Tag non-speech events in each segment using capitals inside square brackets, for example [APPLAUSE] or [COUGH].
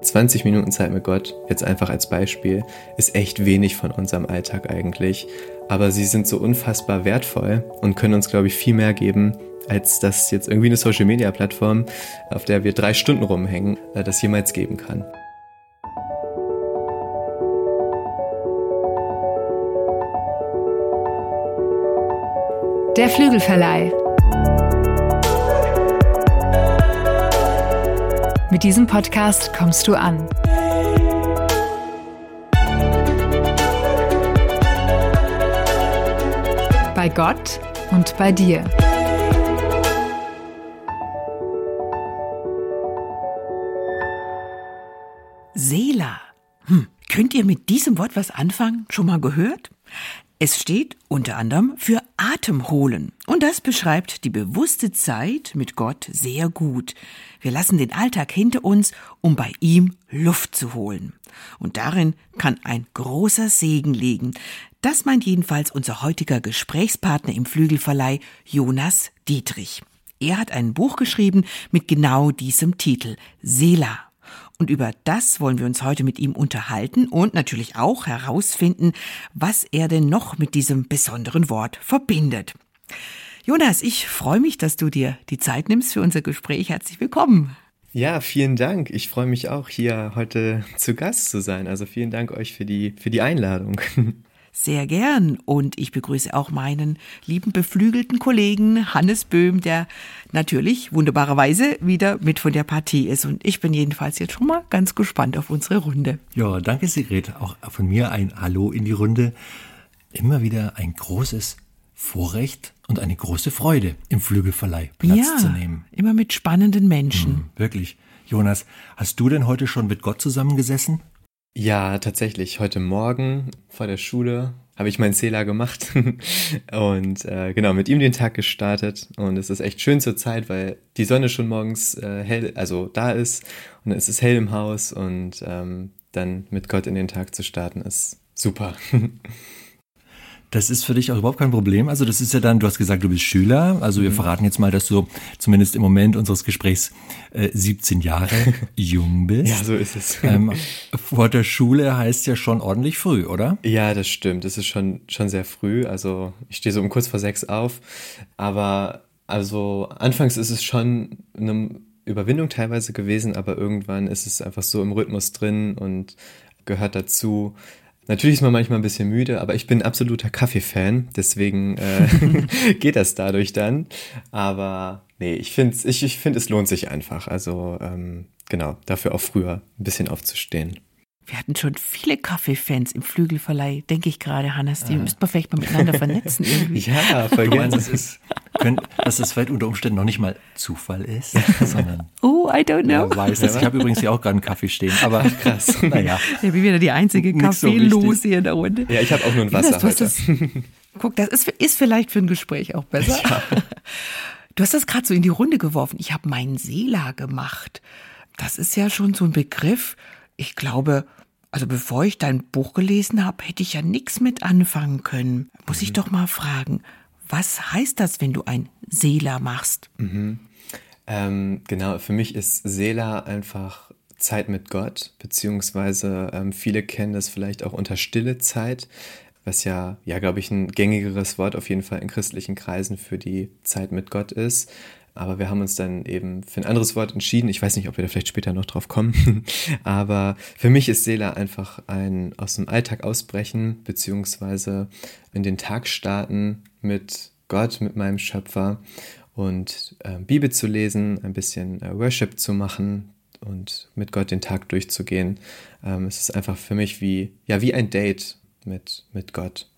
20 Minuten Zeit mit Gott, jetzt einfach als Beispiel, ist echt wenig von unserem Alltag eigentlich. Aber sie sind so unfassbar wertvoll und können uns, glaube ich, viel mehr geben, als das jetzt irgendwie eine Social-Media-Plattform, auf der wir drei Stunden rumhängen, äh, das jemals geben kann. Der Flügelverleih. Mit diesem Podcast kommst du an. Bei Gott und bei dir. Seela. Hm, könnt ihr mit diesem Wort was anfangen? Schon mal gehört? Es steht unter anderem für Atem holen. Und das beschreibt die bewusste Zeit mit Gott sehr gut. Wir lassen den Alltag hinter uns, um bei ihm Luft zu holen. Und darin kann ein großer Segen liegen. Das meint jedenfalls unser heutiger Gesprächspartner im Flügelverleih, Jonas Dietrich. Er hat ein Buch geschrieben mit genau diesem Titel, Sela. Und über das wollen wir uns heute mit ihm unterhalten und natürlich auch herausfinden, was er denn noch mit diesem besonderen Wort verbindet. Jonas, ich freue mich, dass du dir die Zeit nimmst für unser Gespräch. Herzlich willkommen. Ja, vielen Dank. Ich freue mich auch, hier heute zu Gast zu sein. Also vielen Dank euch für die, für die Einladung. [LAUGHS] Sehr gern. Und ich begrüße auch meinen lieben beflügelten Kollegen Hannes Böhm, der natürlich wunderbarerweise wieder mit von der Partie ist. Und ich bin jedenfalls jetzt schon mal ganz gespannt auf unsere Runde. Ja, danke Sigrid. Auch von mir ein Hallo in die Runde. Immer wieder ein großes Vorrecht und eine große Freude, im Flügelverleih Platz ja, zu nehmen. Immer mit spannenden Menschen. Hm, wirklich. Jonas, hast du denn heute schon mit Gott zusammengesessen? Ja, tatsächlich. Heute Morgen vor der Schule habe ich meinen Zähler gemacht [LAUGHS] und äh, genau mit ihm den Tag gestartet. Und es ist echt schön zur Zeit, weil die Sonne schon morgens äh, hell, also da ist und es ist hell im Haus und ähm, dann mit Gott in den Tag zu starten ist super. [LAUGHS] Das ist für dich auch überhaupt kein Problem. Also das ist ja dann, du hast gesagt, du bist Schüler. Also wir mhm. verraten jetzt mal, dass du zumindest im Moment unseres Gesprächs äh, 17 Jahre [LAUGHS] jung bist. Ja, so ist es. Ähm, vor der Schule heißt ja schon ordentlich früh, oder? Ja, das stimmt. Das ist schon, schon sehr früh. Also ich stehe so um kurz vor sechs auf. Aber also anfangs ist es schon eine Überwindung teilweise gewesen, aber irgendwann ist es einfach so im Rhythmus drin und gehört dazu. Natürlich ist man manchmal ein bisschen müde, aber ich bin absoluter Kaffee-Fan, deswegen äh, [LAUGHS] geht das dadurch dann. Aber nee, ich finde, ich, ich find, es lohnt sich einfach. Also ähm, genau, dafür auch früher ein bisschen aufzustehen. Wir hatten schon viele Kaffeefans im Flügelverleih, denke ich gerade, Hannes. Die ah. müssten wir vielleicht mal miteinander vernetzen irgendwie. Ja, voll gerne. Das ist, können, dass es vielleicht unter Umständen noch nicht mal Zufall ist, sondern. [LAUGHS] Oh, I don't know. Wer weiß das. Ich habe übrigens hier auch gerade einen Kaffee stehen, aber krass. [LAUGHS] Naja. Ich bin wieder die einzige Kaffeelos so hier in der Runde. Ja, ich habe auch nur ein Wasser heute. Das, guck, das ist, ist vielleicht für ein Gespräch auch besser. Ja. [LAUGHS] Du hast das gerade so in die Runde geworfen. Ich habe meinen Seela gemacht. Das ist ja schon so ein Begriff. Ich glaube, also bevor ich dein Buch gelesen habe, hätte ich ja nichts mit anfangen können. Muss ich mhm. doch mal fragen, was heißt das, wenn du ein Seela machst? Mhm. Ähm, genau, für mich ist Seela einfach Zeit mit Gott, beziehungsweise ähm, viele kennen das vielleicht auch unter stille Zeit, was ja, ja, glaube ich, ein gängigeres Wort auf jeden Fall in christlichen Kreisen für die Zeit mit Gott ist. Aber wir haben uns dann eben für ein anderes Wort entschieden. Ich weiß nicht, ob wir da vielleicht später noch drauf kommen. [LAUGHS] Aber für mich ist Seela einfach ein aus dem Alltag ausbrechen, beziehungsweise in den Tag starten mit Gott, mit meinem Schöpfer und äh, Bibel zu lesen, ein bisschen äh, Worship zu machen und mit Gott den Tag durchzugehen. Ähm, es ist einfach für mich wie, ja, wie ein Date mit, mit Gott.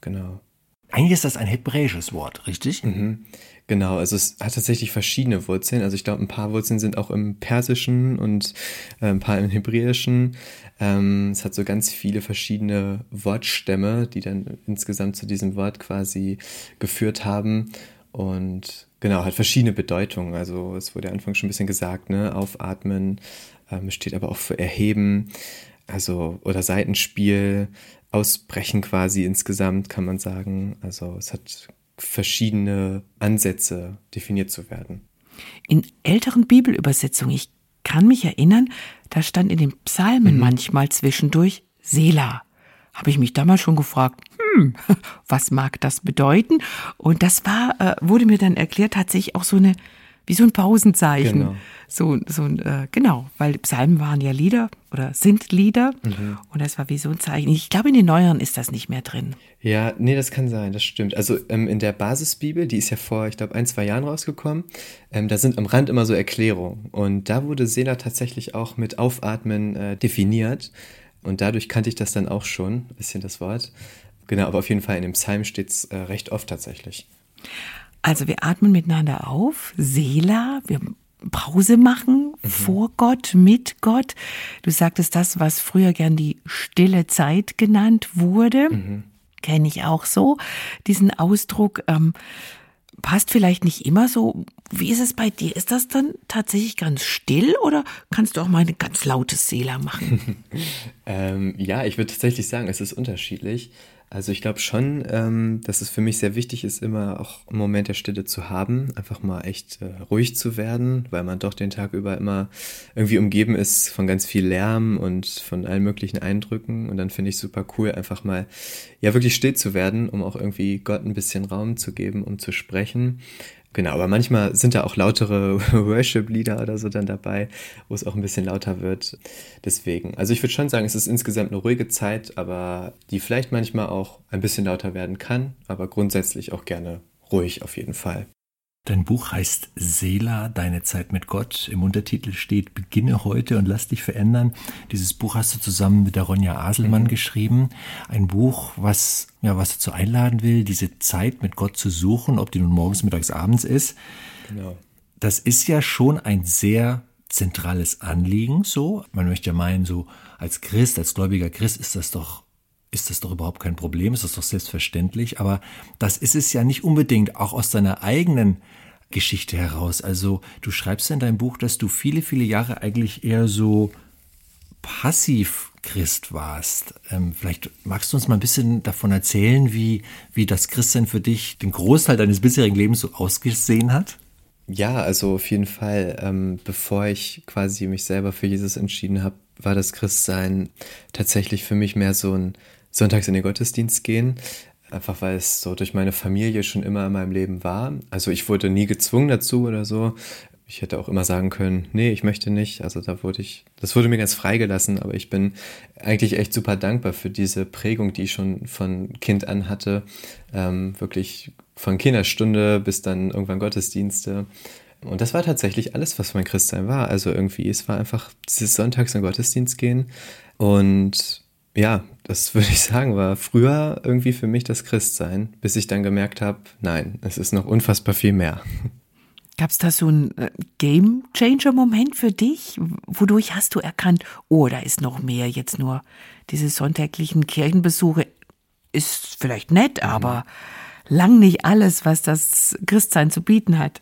Genau. Eigentlich ist das ein hebräisches Wort, richtig? Mhm. Genau, also es hat tatsächlich verschiedene Wurzeln. Also ich glaube, ein paar Wurzeln sind auch im Persischen und äh, ein paar im Hebräischen. Ähm, es hat so ganz viele verschiedene Wortstämme, die dann insgesamt zu diesem Wort quasi geführt haben. Und genau, hat verschiedene Bedeutungen. Also es wurde ja Anfang schon ein bisschen gesagt, ne? Aufatmen, ähm, steht aber auch für Erheben, also oder Seitenspiel, Ausbrechen quasi insgesamt, kann man sagen. Also es hat verschiedene Ansätze definiert zu werden. In älteren Bibelübersetzungen, ich kann mich erinnern, da stand in den Psalmen mhm. manchmal zwischendurch Sela. Habe ich mich damals schon gefragt, hm, [LAUGHS] was mag das bedeuten? Und das war, äh, wurde mir dann erklärt, tatsächlich auch so eine, wie so ein Pausenzeichen. Genau. So, so äh, genau, weil Psalmen waren ja Lieder oder sind Lieder mhm. und das war wie so ein Zeichen. Ich glaube, in den neueren ist das nicht mehr drin. Ja, nee, das kann sein, das stimmt. Also ähm, in der Basisbibel, die ist ja vor, ich glaube, ein, zwei Jahren rausgekommen, ähm, da sind am Rand immer so Erklärungen und da wurde Sela tatsächlich auch mit Aufatmen äh, definiert und dadurch kannte ich das dann auch schon, ein bisschen das Wort. Genau, aber auf jeden Fall in dem Psalm steht es äh, recht oft tatsächlich. Also wir atmen miteinander auf, Sela, wir Pause machen mhm. vor Gott, mit Gott. Du sagtest das, was früher gern die stille Zeit genannt wurde. Mhm. Kenne ich auch so, diesen Ausdruck. Ähm, passt vielleicht nicht immer so. Wie ist es bei dir? Ist das dann tatsächlich ganz still oder kannst du auch mal eine ganz laute Seele machen? [LAUGHS] ähm, ja, ich würde tatsächlich sagen, es ist unterschiedlich. Also ich glaube schon, ähm, dass es für mich sehr wichtig ist, immer auch einen Moment der Stille zu haben, einfach mal echt äh, ruhig zu werden, weil man doch den Tag über immer irgendwie umgeben ist von ganz viel Lärm und von allen möglichen Eindrücken. Und dann finde ich super cool, einfach mal ja wirklich still zu werden, um auch irgendwie Gott ein bisschen Raum zu geben, um zu sprechen. Genau, aber manchmal sind da auch lautere [LAUGHS] Worship-Lieder oder so dann dabei, wo es auch ein bisschen lauter wird. Deswegen, also ich würde schon sagen, es ist insgesamt eine ruhige Zeit, aber die vielleicht manchmal auch ein bisschen lauter werden kann, aber grundsätzlich auch gerne ruhig auf jeden Fall. Dein Buch heißt Sela, deine Zeit mit Gott. Im Untertitel steht Beginne heute und lass dich verändern. Dieses Buch hast du zusammen mit der Ronja Aselmann mhm. geschrieben. Ein Buch, was, ja, was dazu einladen will, diese Zeit mit Gott zu suchen, ob die nun morgens, mittags, abends ist. Genau. Das ist ja schon ein sehr zentrales Anliegen, so. Man möchte ja meinen, so als Christ, als gläubiger Christ ist das doch ist das doch überhaupt kein Problem, ist das doch selbstverständlich. Aber das ist es ja nicht unbedingt, auch aus deiner eigenen Geschichte heraus. Also du schreibst in deinem Buch, dass du viele, viele Jahre eigentlich eher so passiv Christ warst. Ähm, vielleicht magst du uns mal ein bisschen davon erzählen, wie, wie das Christsein für dich den Großteil deines bisherigen Lebens so ausgesehen hat? Ja, also auf jeden Fall. Ähm, bevor ich quasi mich selber für Jesus entschieden habe, war das Christsein tatsächlich für mich mehr so ein sonntags in den Gottesdienst gehen. Einfach weil es so durch meine Familie schon immer in meinem Leben war. Also ich wurde nie gezwungen dazu oder so. Ich hätte auch immer sagen können, nee, ich möchte nicht. Also da wurde ich, das wurde mir ganz freigelassen, aber ich bin eigentlich echt super dankbar für diese Prägung, die ich schon von Kind an hatte. Ähm, wirklich von Kinderstunde bis dann irgendwann Gottesdienste. Und das war tatsächlich alles, was mein Christsein war. Also irgendwie, es war einfach dieses Sonntags in Gottesdienst gehen. Und ja, das [LAUGHS] würde ich sagen, war früher irgendwie für mich das Christsein, bis ich dann gemerkt habe, nein, es ist noch unfassbar viel mehr. Gab es da so einen äh, Game Changer Moment für dich? Wodurch hast du erkannt, oh, da ist noch mehr, jetzt nur diese sonntäglichen Kirchenbesuche ist vielleicht nett, mhm. aber lang nicht alles, was das Christsein zu bieten hat.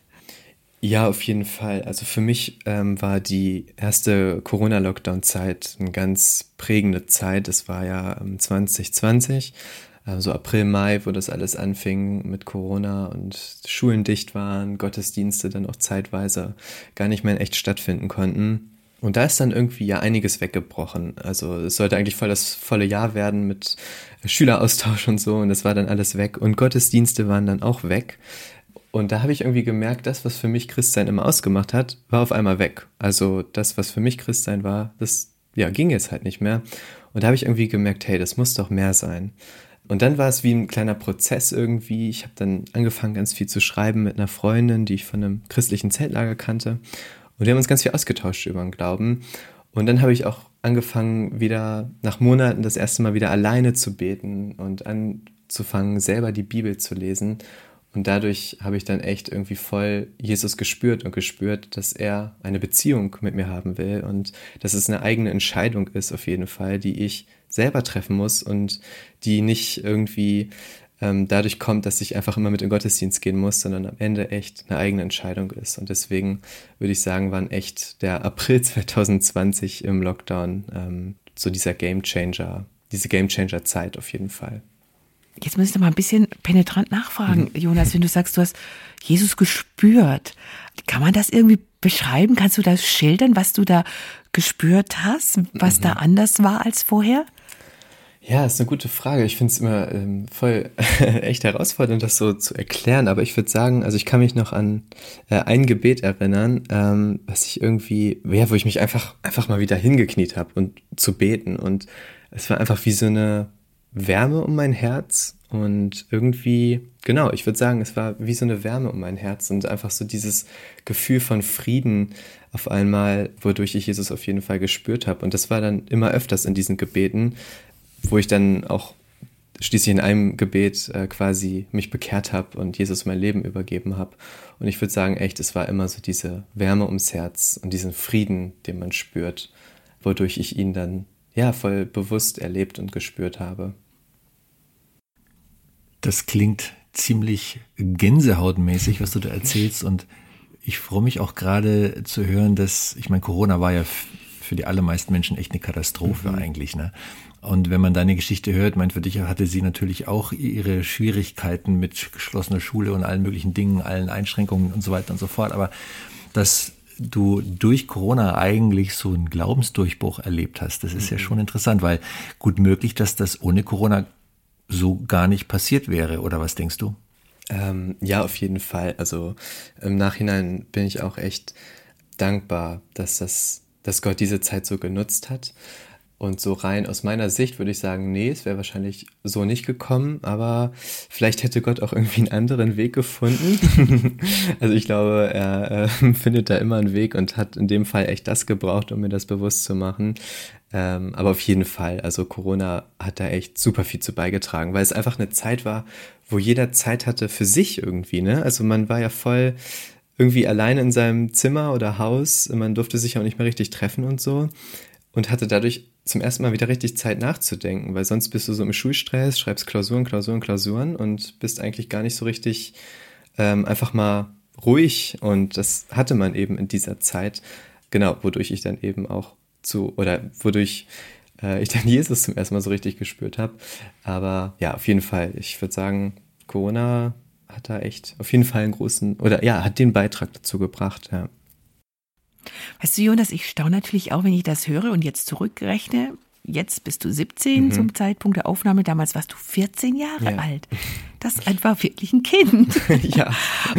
Ja, auf jeden Fall. Also für mich ähm, war die erste Corona-Lockdown-Zeit eine ganz prägende Zeit. Das war ja 2020, äh, so April, Mai, wo das alles anfing mit Corona und Schulen dicht waren, Gottesdienste dann auch zeitweise gar nicht mehr in echt stattfinden konnten. Und da ist dann irgendwie ja einiges weggebrochen. Also es sollte eigentlich voll das volle Jahr werden mit Schüleraustausch und so und das war dann alles weg. Und Gottesdienste waren dann auch weg. Und da habe ich irgendwie gemerkt, das, was für mich Christsein immer ausgemacht hat, war auf einmal weg. Also das, was für mich Christsein war, das ja, ging jetzt halt nicht mehr. Und da habe ich irgendwie gemerkt, hey, das muss doch mehr sein. Und dann war es wie ein kleiner Prozess irgendwie. Ich habe dann angefangen, ganz viel zu schreiben mit einer Freundin, die ich von einem christlichen Zeltlager kannte. Und wir haben uns ganz viel ausgetauscht über den Glauben. Und dann habe ich auch angefangen, wieder nach Monaten das erste Mal wieder alleine zu beten und anzufangen, selber die Bibel zu lesen und dadurch habe ich dann echt irgendwie voll Jesus gespürt und gespürt, dass er eine Beziehung mit mir haben will und dass es eine eigene Entscheidung ist auf jeden Fall, die ich selber treffen muss und die nicht irgendwie ähm, dadurch kommt, dass ich einfach immer mit in Gottesdienst gehen muss, sondern am Ende echt eine eigene Entscheidung ist. Und deswegen würde ich sagen, waren echt der April [LAUGHS] 2020 im Lockdown ähm, so dieser Game Changer, diese Game Changer Zeit auf jeden Fall. Jetzt muss ich noch mal ein bisschen penetrant nachfragen, mhm. Jonas, wenn du sagst, du hast Jesus gespürt. Kann man das irgendwie beschreiben? Kannst du das schildern, was du da gespürt hast, was mhm. da anders war als vorher? Ja, ist eine gute Frage. Ich finde es immer ähm, voll [LAUGHS] echt herausfordernd, das so zu erklären. Aber ich würde sagen, also ich kann mich noch an äh, ein Gebet erinnern, ähm, was ich irgendwie, ja, wo ich mich einfach, einfach mal wieder hingekniet habe und zu beten. Und es war einfach wie so eine Wärme um mein Herz und irgendwie, genau, ich würde sagen, es war wie so eine Wärme um mein Herz und einfach so dieses Gefühl von Frieden auf einmal, wodurch ich Jesus auf jeden Fall gespürt habe. Und das war dann immer öfters in diesen Gebeten, wo ich dann auch schließlich in einem Gebet äh, quasi mich bekehrt habe und Jesus mein Leben übergeben habe. Und ich würde sagen, echt, es war immer so diese Wärme ums Herz und diesen Frieden, den man spürt, wodurch ich ihn dann ja voll bewusst erlebt und gespürt habe. Das klingt ziemlich gänsehautmäßig, was du da erzählst und ich freue mich auch gerade zu hören, dass, ich meine, Corona war ja für die allermeisten Menschen echt eine Katastrophe mhm. eigentlich, ne? Und wenn man deine Geschichte hört, meint für dich hatte sie natürlich auch ihre Schwierigkeiten mit geschlossener Schule und allen möglichen Dingen, allen Einschränkungen und so weiter und so fort. Aber dass du durch Corona eigentlich so einen Glaubensdurchbruch erlebt hast, das ist mhm. ja schon interessant, weil gut möglich, dass das ohne Corona so gar nicht passiert wäre. Oder was denkst du? Ähm, ja, auf jeden Fall. Also im Nachhinein bin ich auch echt dankbar, dass das, dass Gott diese Zeit so genutzt hat und so rein aus meiner Sicht würde ich sagen, nee, es wäre wahrscheinlich so nicht gekommen, aber vielleicht hätte Gott auch irgendwie einen anderen Weg gefunden. [LAUGHS] also ich glaube, er äh, [LAUGHS] findet da immer einen Weg und hat in dem Fall echt das gebraucht, um mir das bewusst zu machen. Ähm, aber auf jeden Fall, also Corona hat da echt super viel zu beigetragen, weil es einfach eine Zeit war, wo jeder Zeit hatte für sich irgendwie, ne? Also man war ja voll irgendwie allein in seinem Zimmer oder Haus, man durfte sich auch nicht mehr richtig treffen und so und hatte dadurch zum ersten Mal wieder richtig Zeit nachzudenken, weil sonst bist du so im Schulstress, schreibst Klausuren, Klausuren, Klausuren und bist eigentlich gar nicht so richtig ähm, einfach mal ruhig und das hatte man eben in dieser Zeit, genau, wodurch ich dann eben auch zu, oder wodurch äh, ich dann [LAUGHS] Jesus zum ersten Mal so richtig gespürt habe. Aber ja, auf jeden Fall, ich würde sagen, Corona hat da echt auf jeden Fall einen großen, oder ja, hat den Beitrag dazu gebracht, ja. Weißt du, Jonas, ich staune natürlich auch, wenn ich das höre und jetzt zurückrechne. Jetzt bist du 17 mhm. zum Zeitpunkt der Aufnahme. Damals warst du 14 Jahre ja. alt. Das ist einfach wirklich ein Kind. [LAUGHS] ja.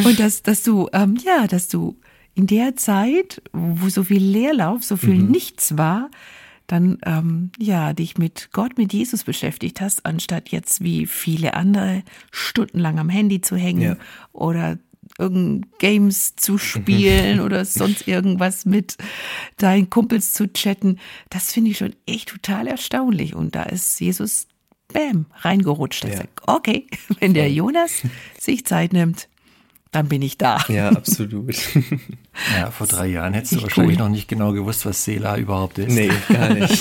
Und dass, dass du, ähm, ja, dass du in der Zeit, wo so viel Leerlauf, so viel mhm. Nichts war, dann ähm, ja dich mit Gott, mit Jesus beschäftigt hast, anstatt jetzt wie viele andere stundenlang am Handy zu hängen ja. oder irgend Games zu spielen [LAUGHS] oder sonst irgendwas mit deinen Kumpels zu chatten. Das finde ich schon echt total erstaunlich. Und da ist Jesus, bam, reingerutscht. Ja. Sagt, okay, [LAUGHS] wenn der Jonas sich Zeit nimmt, dann bin ich da. Ja, absolut. [LAUGHS] Ja, vor drei Jahren hättest du wahrscheinlich cool. noch nicht genau gewusst, was Sela überhaupt ist. Nee, gar nicht.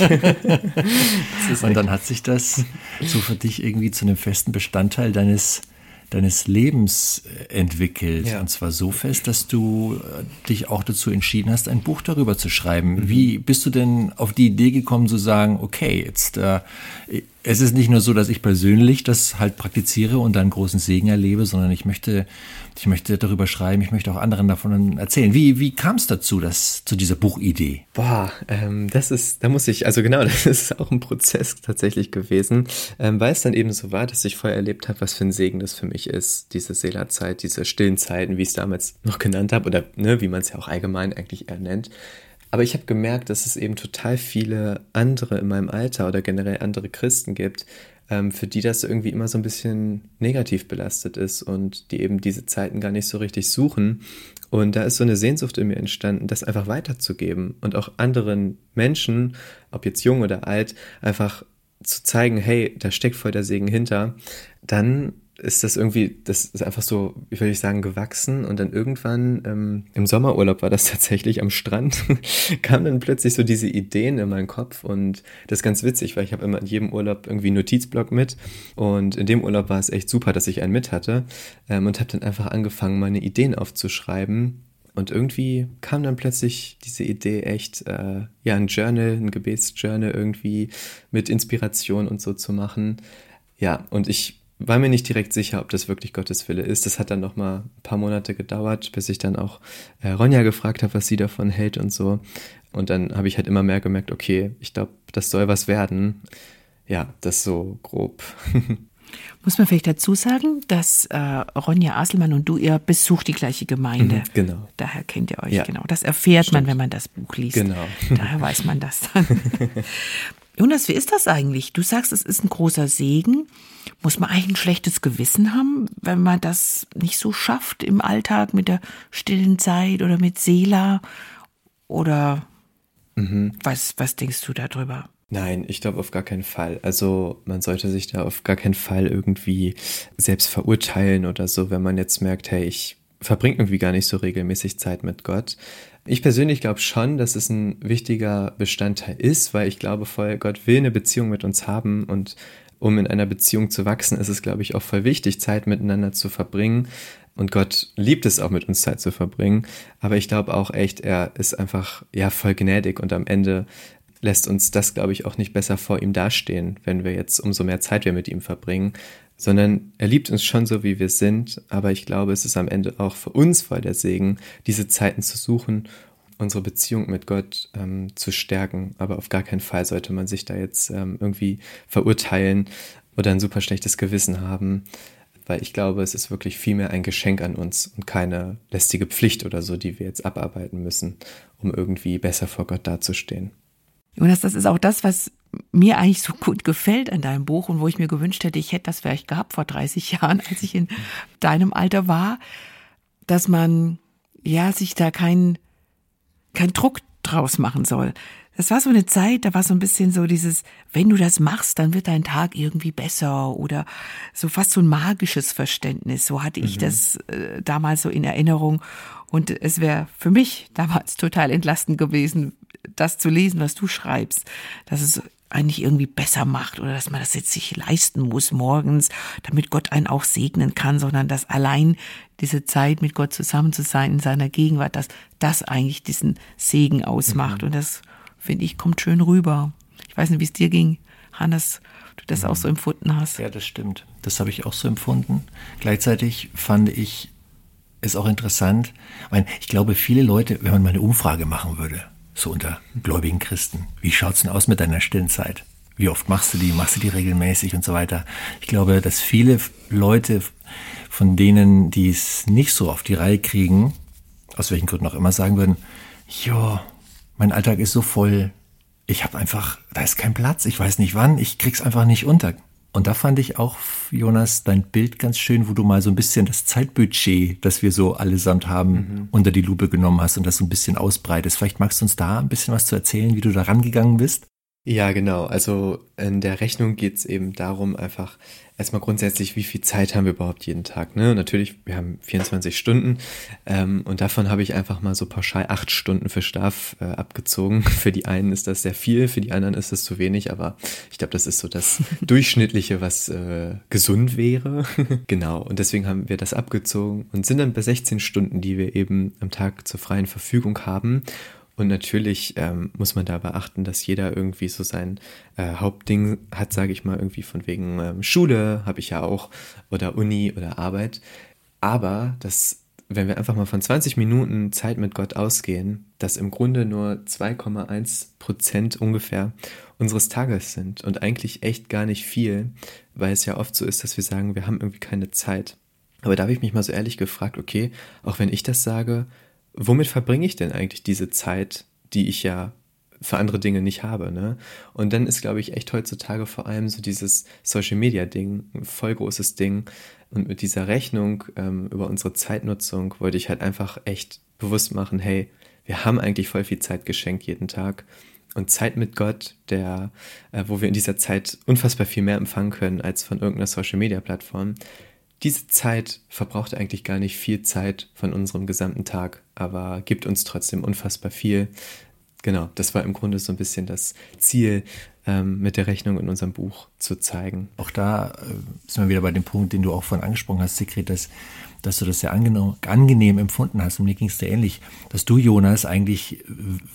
Und dann hat sich das so für dich irgendwie zu einem festen Bestandteil deines deines Lebens äh, entwickelt. Ja. Und zwar so fest, dass du äh, dich auch dazu entschieden hast, ein Buch darüber zu schreiben. Mhm. Wie bist du denn auf die Idee gekommen zu sagen, okay, jetzt äh, es ist nicht nur so, dass ich persönlich das halt praktiziere und einen großen Segen erlebe, sondern ich möchte, ich möchte darüber schreiben, ich möchte auch anderen davon erzählen. Wie, wie kam es dazu, dass, zu dieser Buchidee? Boah, ähm, das ist, da muss ich, also genau, [LAUGHS] das ist auch ein Prozess tatsächlich gewesen, ähm, weil es dann eben so war, dass ich vorher erlebt habe, was für ein Segen das für mich ist, diese Seelerzeit, diese stillen Zeiten, wie ich es damals noch genannt habe, oder ne, wie man es ja auch allgemein eigentlich eher nennt. Aber ich habe gemerkt, dass es eben total viele andere in meinem Alter oder generell andere Christen gibt, ähm, für die das irgendwie immer so ein bisschen negativ belastet ist und die eben diese Zeiten gar nicht so richtig suchen. Und da ist so eine Sehnsucht in mir entstanden, das einfach weiterzugeben und auch anderen Menschen, ob jetzt jung oder alt, einfach zu zeigen, hey, da steckt voll der Segen hinter, dann ist das irgendwie, das ist einfach so, wie würde ich sagen, gewachsen. Und dann irgendwann ähm, im Sommerurlaub war das [LAUGHS] tatsächlich am Strand, [LAUGHS] kam dann plötzlich so diese Ideen in meinen Kopf. Und das ist ganz witzig, weil ich habe immer in jedem Urlaub irgendwie einen Notizblock mit. Und in dem Urlaub war es echt super, dass ich einen mit hatte. Ähm, und habe dann einfach angefangen, meine Ideen aufzuschreiben. Und irgendwie kam dann plötzlich diese Idee echt, äh, ja, ein Journal, ein Gebetsjournal irgendwie mit Inspiration und so zu machen. Ja, und ich war mir nicht direkt sicher, ob das wirklich Gottes Wille ist. Das hat dann noch mal ein paar Monate gedauert, bis ich dann auch äh, Ronja gefragt habe, was sie davon hält und so. Und dann habe ich halt immer mehr gemerkt, okay, ich glaube, das soll was werden. Ja, das so grob. [LAUGHS] Muss man vielleicht dazu sagen, dass äh, Ronja Aselmann und du, ihr besucht die gleiche Gemeinde. Mhm, genau. Daher kennt ihr euch, ja. genau. Das erfährt Stimmt. man, wenn man das Buch liest. Genau. [LAUGHS] Daher weiß man das dann. [LAUGHS] Jonas, wie ist das eigentlich? Du sagst, es ist ein großer Segen. Muss man eigentlich ein schlechtes Gewissen haben, wenn man das nicht so schafft im Alltag mit der stillen Zeit oder mit Sela? Oder mhm. was, was denkst du darüber? Nein, ich glaube auf gar keinen Fall. Also man sollte sich da auf gar keinen Fall irgendwie selbst verurteilen oder so, wenn man jetzt merkt, hey, ich verbringe irgendwie gar nicht so regelmäßig Zeit mit Gott. Ich persönlich glaube schon, dass es ein wichtiger Bestandteil ist, weil ich glaube voll, Gott will eine Beziehung mit uns haben und um in einer Beziehung zu wachsen, ist es, glaube ich, auch voll wichtig, Zeit miteinander zu verbringen. Und Gott liebt es auch, mit uns Zeit zu verbringen. Aber ich glaube auch echt, er ist einfach, ja, voll gnädig und am Ende lässt uns das, glaube ich, auch nicht besser vor ihm dastehen, wenn wir jetzt umso mehr Zeit wir mit ihm verbringen, sondern er liebt uns schon so, wie wir sind, aber ich glaube, es ist am Ende auch für uns voll der Segen, diese Zeiten zu suchen, unsere Beziehung mit Gott ähm, zu stärken, aber auf gar keinen Fall sollte man sich da jetzt ähm, irgendwie verurteilen oder ein super schlechtes Gewissen haben, weil ich glaube, es ist wirklich vielmehr ein Geschenk an uns und keine lästige Pflicht oder so, die wir jetzt abarbeiten müssen, um irgendwie besser vor Gott dazustehen. Jonas, das ist auch das, was mir eigentlich so gut gefällt an deinem Buch und wo ich mir gewünscht hätte, ich hätte das vielleicht gehabt vor 30 [LAUGHS] Jahren, als ich in deinem Alter war, dass man ja sich da keinen kein Druck draus machen soll. Das war so eine Zeit, da war so ein bisschen so dieses, wenn du das machst, dann wird dein Tag irgendwie besser oder so fast so ein magisches Verständnis. So hatte ich mhm. das äh, damals so in Erinnerung. Und es wäre für mich damals total entlastend gewesen, das zu lesen, was du schreibst, dass es eigentlich irgendwie besser macht oder dass man das jetzt sich leisten muss morgens, damit Gott einen auch segnen kann, sondern dass allein diese Zeit mit Gott zusammen zu sein in seiner Gegenwart, dass das eigentlich diesen Segen ausmacht. Mhm. Und das, finde ich, kommt schön rüber. Ich weiß nicht, wie es dir ging, Hannes, du das mhm. auch so empfunden hast. Ja, das stimmt. Das habe ich auch so empfunden. Gleichzeitig fand ich es auch interessant. Ich, meine, ich glaube, viele Leute, wenn man mal eine Umfrage machen würde, so unter gläubigen Christen. Wie schaut's denn aus mit deiner stillen Zeit? Wie oft machst du die? Machst du die regelmäßig und so weiter? Ich glaube, dass viele Leute von denen, die es nicht so auf die Reihe kriegen, aus welchen Gründen auch immer, sagen würden, ja, mein Alltag ist so voll, ich habe einfach, da ist kein Platz, ich weiß nicht wann, ich krieg's einfach nicht unter. Und da fand ich auch, Jonas, dein Bild ganz schön, wo du mal so ein bisschen das Zeitbudget, das wir so allesamt haben, mhm. unter die Lupe genommen hast und das so ein bisschen ausbreitest. Vielleicht magst du uns da ein bisschen was zu erzählen, wie du da rangegangen bist? Ja, genau. Also in der Rechnung geht es eben darum, einfach erstmal grundsätzlich, wie viel Zeit haben wir überhaupt jeden Tag. Ne? natürlich, wir haben 24 Stunden ähm, und davon habe ich einfach mal so pauschal acht Stunden für Schlaf äh, abgezogen. [LAUGHS] Für die einen ist das sehr viel, für die anderen ist das zu wenig, aber ich glaube, das ist so das [LAUGHS] Durchschnittliche, was äh, gesund wäre. [LAUGHS] genau, und deswegen haben wir das abgezogen und sind dann bei 16 Stunden, die wir eben am Tag zur freien Verfügung haben. Und natürlich ähm, muss man da beachten, dass jeder irgendwie so sein äh, Hauptding hat, sage ich mal, irgendwie von wegen ähm, Schule habe ich ja auch oder Uni oder Arbeit. Aber das, wenn wir einfach mal von 20 Minuten Zeit mit Gott ausgehen, das im Grunde nur 2,1 Prozent ungefähr unseres Tages sind und eigentlich echt gar nicht viel, weil es ja oft so ist, dass wir sagen, wir haben irgendwie keine Zeit. Aber da habe ich mich mal so ehrlich gefragt, okay, auch wenn ich das sage, womit verbringe ich denn eigentlich diese Zeit, die ich ja für andere Dinge nicht habe, ne? Und dann ist, glaube ich, echt heutzutage vor allem so dieses Social Media Ding ein voll großes Ding. Und mit dieser Rechnung ähm, über unsere Zeitnutzung wollte ich halt einfach echt bewusst machen, hey, wir haben eigentlich voll viel Zeit geschenkt jeden Tag. Und Zeit mit Gott, der, äh, wo wir in dieser Zeit unfassbar viel mehr empfangen können als von irgendeiner Social Media Plattform, diese Zeit verbraucht eigentlich gar nicht viel Zeit von unserem gesamten Tag, aber gibt uns trotzdem unfassbar viel. Genau, das war im Grunde so ein bisschen das Ziel, ähm, mit der Rechnung in unserem Buch zu zeigen. Auch da äh, sind wir wieder bei dem Punkt, den du auch vorhin angesprochen hast, Sigrid, dass, dass du das sehr angenehm, empfunden hast. Und mir ging es da ähnlich, dass du, Jonas, eigentlich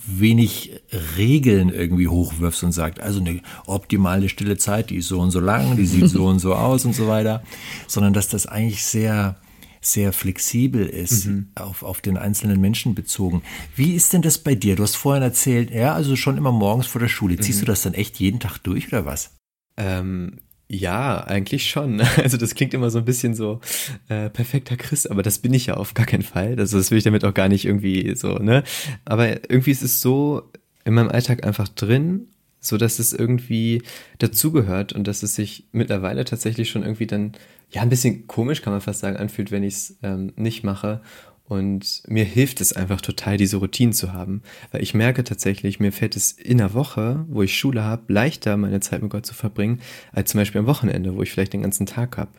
wenig Regeln irgendwie hochwirfst und sagst, also eine optimale stille Zeit, die ist so und so lang, die sieht so [LAUGHS] und so aus und so weiter, sondern dass das eigentlich sehr sehr flexibel ist, mhm. auf, auf den einzelnen Menschen bezogen. Wie ist denn das bei dir? Du hast vorhin erzählt, ja, also schon immer morgens vor der Schule. Ziehst mhm. du das dann echt jeden Tag durch oder was? Ähm, ja, eigentlich schon. [LAUGHS] Also das klingt immer so ein bisschen so äh, perfekter Christ, aber das bin ich ja auf gar keinen Fall. Also das will ich damit auch gar nicht irgendwie so, ne? Aber irgendwie ist es so in meinem Alltag einfach drin, so dass es irgendwie dazugehört und dass es sich mittlerweile tatsächlich schon irgendwie dann ja, ein bisschen komisch, kann man fast sagen, anfühlt, wenn ich es ähm, nicht mache. Und mir hilft es einfach total, diese Routinen zu haben. Weil ich merke tatsächlich, mir fällt es in der Woche, wo ich Schule habe, leichter, meine Zeit mit Gott zu verbringen, als zum Beispiel am Wochenende, wo ich vielleicht den ganzen Tag habe.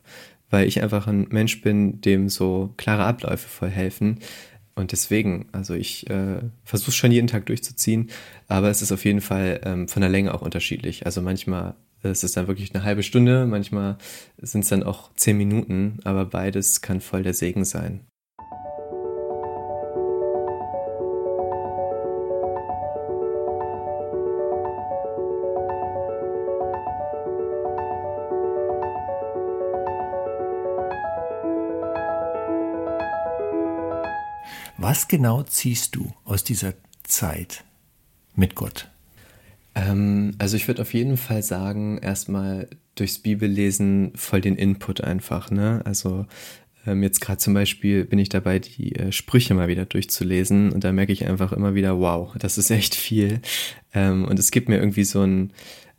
Weil ich einfach ein Mensch bin, dem so klare Abläufe voll helfen. Und deswegen, also ich äh, versuche schon jeden Tag durchzuziehen, aber es ist auf jeden Fall ähm, von der Länge auch unterschiedlich. Also manchmal es ist dann wirklich eine halbe Stunde, manchmal sind es dann auch zehn Minuten, aber beides kann voll der Segen sein. Was genau ziehst du aus dieser Zeit mit Gott? Ähm, also ich würde auf jeden Fall sagen, erstmal durchs Bibellesen voll den Input einfach. Ne? Also ähm, jetzt gerade zum Beispiel bin ich dabei, die äh, Sprüche mal wieder durchzulesen und da merke ich einfach immer wieder, wow, das ist echt viel. Ähm, und es gibt mir irgendwie so ein,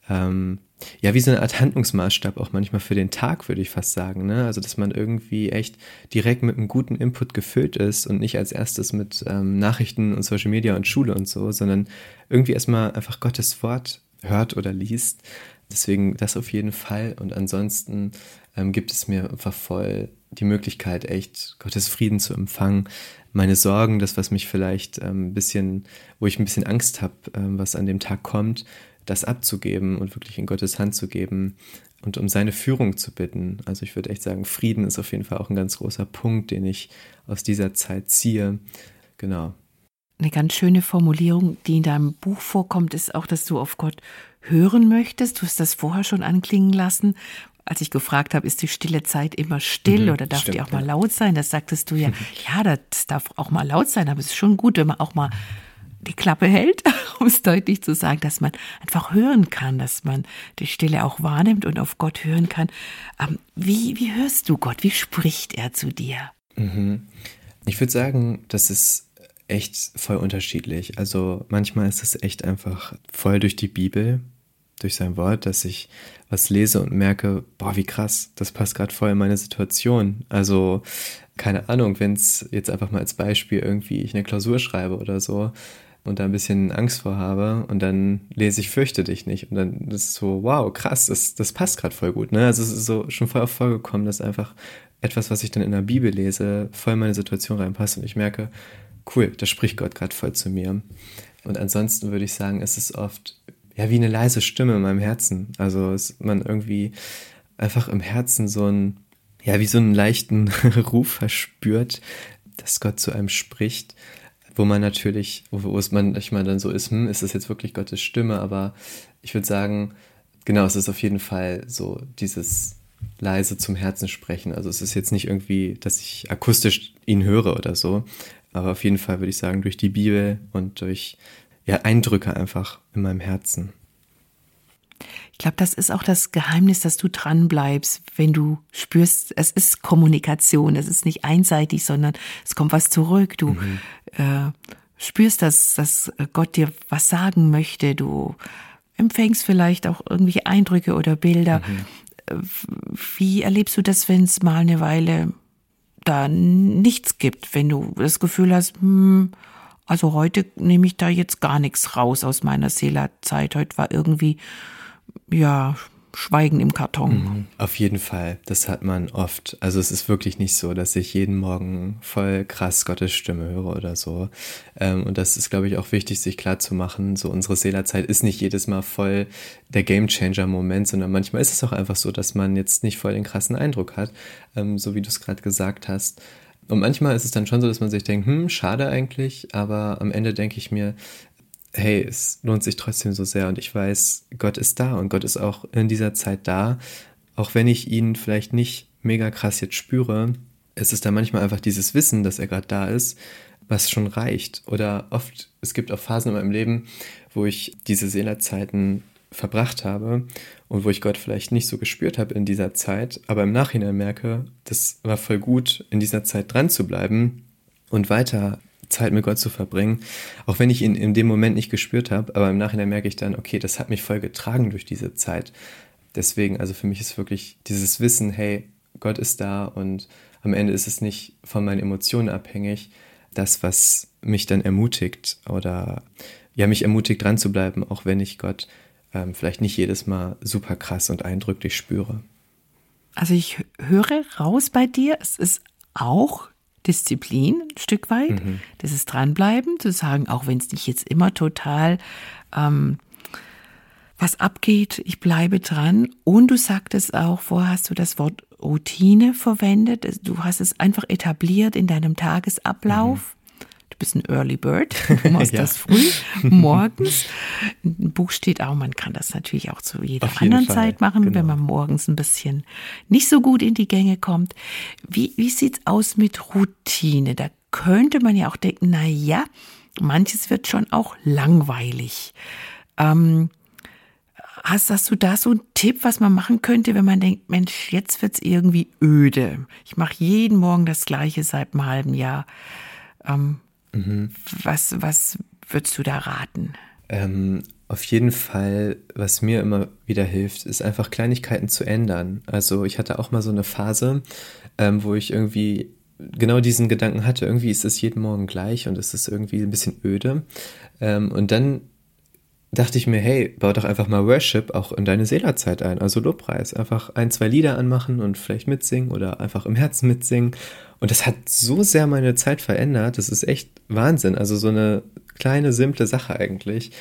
ähm, ja, wie so eine Art Handlungsmaßstab auch manchmal für den Tag, würde ich fast sagen. Ne? Also, dass man irgendwie echt direkt mit einem guten Input gefüllt ist und nicht als erstes mit ähm, Nachrichten und Social Media und Schule und so, sondern irgendwie erstmal einfach Gottes Wort hört oder liest. Deswegen das auf jeden Fall. Und ansonsten ähm, gibt es mir einfach voll die Möglichkeit, echt Gottes Frieden zu empfangen. Meine Sorgen, das, was mich vielleicht ähm, ein bisschen, wo ich ein bisschen Angst habe, ähm, was an dem Tag kommt, das abzugeben und wirklich in Gottes Hand zu geben und um seine Führung zu bitten. Also ich würde echt sagen, Frieden ist auf jeden Fall auch ein ganz großer Punkt, den ich aus dieser Zeit ziehe. Genau. Eine ganz schöne Formulierung, die in deinem Buch vorkommt, ist auch, dass du auf Gott hören möchtest. Du hast das vorher schon anklingen lassen. Als ich gefragt habe, ist die stille Zeit immer still mhm, oder darf stimmt, die auch mal laut sein? Das sagtest du ja, [LAUGHS] ja, das darf auch mal laut sein, aber es ist schon gut, wenn man auch mal die Klappe hält, [LAUGHS] um es deutlich zu sagen, dass man einfach hören kann, dass man die Stille auch wahrnimmt und auf Gott hören kann. Ähm, wie, wie hörst du Gott? Wie spricht er zu dir? Mhm. Ich würde sagen, das ist echt voll unterschiedlich. Also manchmal ist es echt einfach voll durch die Bibel, durch sein Wort, dass ich was lese und merke, boah, wie krass, das passt gerade voll in meine Situation. Also keine Ahnung, wenn es jetzt einfach mal als Beispiel irgendwie ich eine Klausur schreibe oder so, und da ein bisschen Angst vor habe und dann lese ich Fürchte dich nicht und dann ist es so, wow, krass, das, das passt gerade voll gut. Ne? Also es ist so schon voll auf vorgekommen, dass einfach etwas, was ich dann in der Bibel lese, voll in meine Situation reinpasst und ich merke, cool, da spricht Gott gerade voll zu mir. Und ansonsten würde ich sagen, ist es oft ja wie eine leise Stimme in meinem Herzen. Also ist man irgendwie einfach im Herzen so ein, ja, wie so einen leichten [LAUGHS] Ruf verspürt, dass Gott zu einem spricht wo man natürlich, wo es manchmal dann so ist, hm, ist das jetzt wirklich Gottes Stimme, aber ich würde sagen, genau, es ist auf jeden Fall so dieses leise zum Herzen sprechen. Also es ist jetzt nicht irgendwie, dass ich akustisch ihn höre oder so, aber auf jeden Fall würde ich sagen, durch die Bibel und durch ja, Eindrücke einfach in meinem Herzen. Ich glaube, das ist auch das Geheimnis, dass du dran bleibst, wenn du spürst, es ist Kommunikation, es ist nicht einseitig, sondern es kommt was zurück. Du mhm. äh, spürst, dass, dass Gott dir was sagen möchte. Du empfängst vielleicht auch irgendwelche Eindrücke oder Bilder. Mhm. Wie erlebst du das, wenn es mal eine Weile da nichts gibt, wenn du das Gefühl hast, hm, also heute nehme ich da jetzt gar nichts raus aus meiner Seelerzeit. Heute war irgendwie ja, Schweigen im Karton. Mhm, auf jeden Fall, das hat man oft. Also es ist wirklich nicht so, dass ich jeden Morgen voll krass Gottes Stimme höre oder so. Ähm, und das ist, glaube ich, auch wichtig, sich klar zu machen. So unsere Seelerzeit ist nicht jedes Mal voll der Gamechanger-Moment, sondern manchmal ist es auch einfach so, dass man jetzt nicht voll den krassen Eindruck hat, ähm, so wie du es gerade gesagt hast. Und manchmal ist es dann schon so, dass man sich denkt, hm, schade eigentlich, aber am Ende denke ich mir, hey, es lohnt sich trotzdem so sehr und ich weiß, Gott ist da und Gott ist auch in dieser Zeit da, auch wenn ich ihn vielleicht nicht mega krass jetzt spüre, es ist da manchmal einfach dieses Wissen, dass er gerade da ist, was schon reicht. Oder oft, es gibt auch Phasen in meinem Leben, wo ich diese Seelerzeiten verbracht habe und wo ich Gott vielleicht nicht so gespürt habe in dieser Zeit, aber im Nachhinein merke, das war voll gut, in dieser Zeit dran zu bleiben und weiter Zeit mit Gott zu verbringen, auch wenn ich ihn in dem Moment nicht gespürt habe, aber im Nachhinein merke ich dann, okay, das hat mich voll getragen durch diese Zeit. Deswegen, also für mich ist wirklich dieses Wissen, hey, Gott ist da und am Ende ist es nicht von meinen Emotionen abhängig, das, was mich dann ermutigt oder ja, mich ermutigt dran zu bleiben, auch wenn ich Gott ähm, vielleicht nicht jedes Mal super krass und eindrücklich spüre. Also ich höre raus bei dir, es ist auch Disziplin ein Stück weit. Mhm. Das ist dranbleiben, zu sagen, auch wenn es nicht jetzt immer total ähm, was abgeht, ich bleibe dran. Und du sagtest auch, vorher hast du das Wort Routine verwendet. Du hast es einfach etabliert in deinem Tagesablauf. Bist ein Early Bird, [LAUGHS] du machst ja. das früh, morgens. Ein Buch steht auch, man kann das natürlich auch zu jeder anderen Fall. Zeit machen, genau. wenn man morgens ein bisschen nicht so gut in die Gänge kommt. Wie, wie sieht's aus mit Routine? Da könnte man ja auch denken, na ja, manches wird schon auch langweilig. Ähm, Hast, hast du da so einen Tipp, was man machen könnte, wenn man denkt, Mensch, jetzt wird's irgendwie öde. Ich mache jeden Morgen das Gleiche seit einem halben Jahr. Ähm, Mhm. Was, was würdest du da raten? Ähm, auf jeden Fall, was mir immer wieder hilft, ist einfach Kleinigkeiten zu ändern. Also ich hatte auch mal so eine Phase, ähm, wo ich irgendwie genau diesen Gedanken hatte, irgendwie ist es jeden Morgen gleich und es ist irgendwie ein bisschen öde. Ähm, und dann dachte ich mir, hey, bau doch einfach mal Worship auch in deine Seelerzeit ein, also Lobpreis. Einfach ein, zwei Lieder anmachen und vielleicht mitsingen oder einfach im Herzen mitsingen. Und das hat so sehr meine Zeit verändert, das ist echt Wahnsinn. Also so eine kleine, simple Sache eigentlich.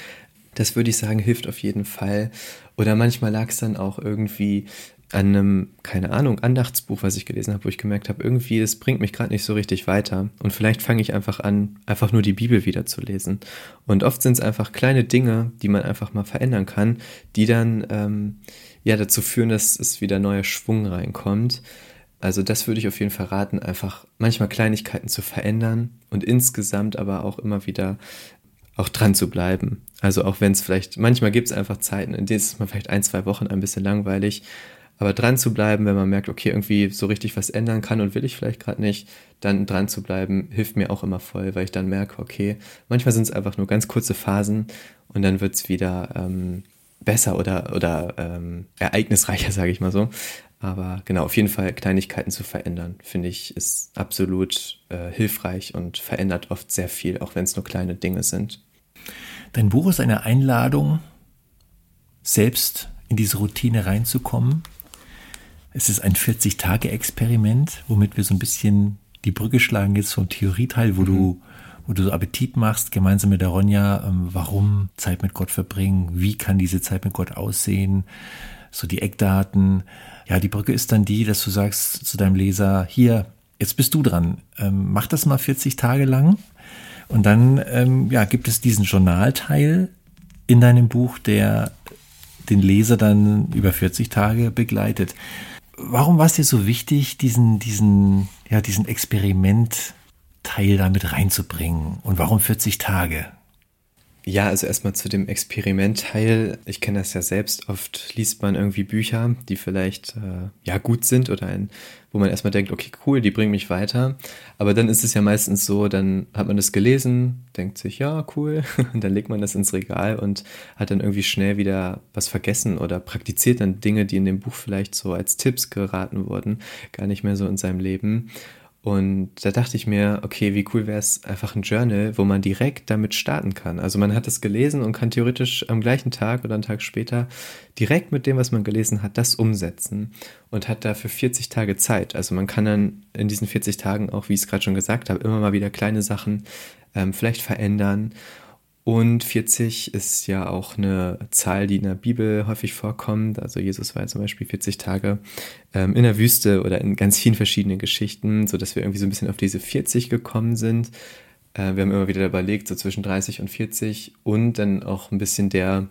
Das würde ich sagen, hilft auf jeden Fall. Oder manchmal lag es dann auch irgendwie an einem, keine Ahnung, Andachtsbuch, was ich gelesen habe, wo ich gemerkt habe, irgendwie, es bringt mich gerade nicht so richtig weiter. Und vielleicht fange ich einfach an, einfach nur die Bibel wieder zu lesen. Und oft sind es einfach kleine Dinge, die man einfach mal verändern kann, die dann ähm, ja dazu führen, dass es wieder neuer Schwung reinkommt. Also das würde ich auf jeden Fall raten, einfach manchmal Kleinigkeiten zu verändern und insgesamt aber auch immer wieder auch dran zu bleiben. Also auch wenn es vielleicht, manchmal gibt es einfach Zeiten, in denen ist es mal vielleicht ein, zwei Wochen ein bisschen langweilig, aber dran zu bleiben, wenn man merkt, okay, irgendwie so richtig was ändern kann und will ich vielleicht gerade nicht, dann dran zu bleiben, hilft mir auch immer voll, weil ich dann merke, okay, manchmal sind es einfach nur ganz kurze Phasen und dann wird es wieder ähm, besser oder, oder ähm, ereignisreicher, [LAUGHS] sage ich mal so. Aber genau, auf jeden Fall Kleinigkeiten zu verändern, finde ich, ist absolut äh, hilfreich und verändert oft sehr viel, auch wenn es nur kleine Dinge sind. Dein Buch ist eine Einladung, selbst in diese Routine reinzukommen, es ist ein 40-Tage-Experiment, womit wir so ein bisschen die Brücke schlagen jetzt vom Theorieteil, wo mhm. du wo du so Appetit machst, gemeinsam mit der Ronja, ähm, warum Zeit mit Gott verbringen, wie kann diese Zeit mit Gott aussehen, so die Eckdaten. Ja, die Brücke ist dann die, dass du sagst zu deinem Leser, hier, jetzt bist du dran, ähm, mach das mal 40 Tage lang. Und dann ähm, ja, gibt es diesen Journalteil in deinem Buch, der den Leser dann über 40 Tage begleitet. Warum war es dir so wichtig, diesen, diesen, ja, diesen Experimentteil da mit reinzubringen? Und warum 40 Tage? Ja, also erstmal zu dem Experimentteil. Ich kenne das ja selbst. Oft liest man irgendwie Bücher, die vielleicht äh, ja gut sind oder ein, wo man erstmal denkt, okay, cool, die bringen mich weiter. Aber dann ist es ja meistens so, dann hat man das gelesen, denkt sich, ja, cool, [LAUGHS] und dann legt man das ins Regal und hat dann irgendwie schnell wieder was vergessen oder praktiziert dann Dinge, die in dem Buch vielleicht so als Tipps geraten wurden, gar nicht mehr so in seinem Leben. Und da dachte ich mir, okay, wie cool wäre es einfach ein Journal, wo man direkt damit starten kann. Also man hat es gelesen und kann theoretisch am gleichen Tag oder einen Tag später direkt mit dem, was man gelesen hat, das umsetzen und hat dafür 40 Tage Zeit. Also man kann dann in diesen 40 Tagen auch, wie ich es gerade schon gesagt habe, immer mal wieder kleine Sachen ähm, vielleicht verändern und 40 ist ja auch eine Zahl, die in der Bibel häufig vorkommt. Also Jesus war ja zum Beispiel 40 Tage ähm, in der Wüste oder in ganz vielen verschiedenen Geschichten, sodass wir irgendwie so ein bisschen auf diese 40 gekommen sind. Äh, wir haben immer wieder überlegt, so zwischen 30 und 40 und dann auch ein bisschen der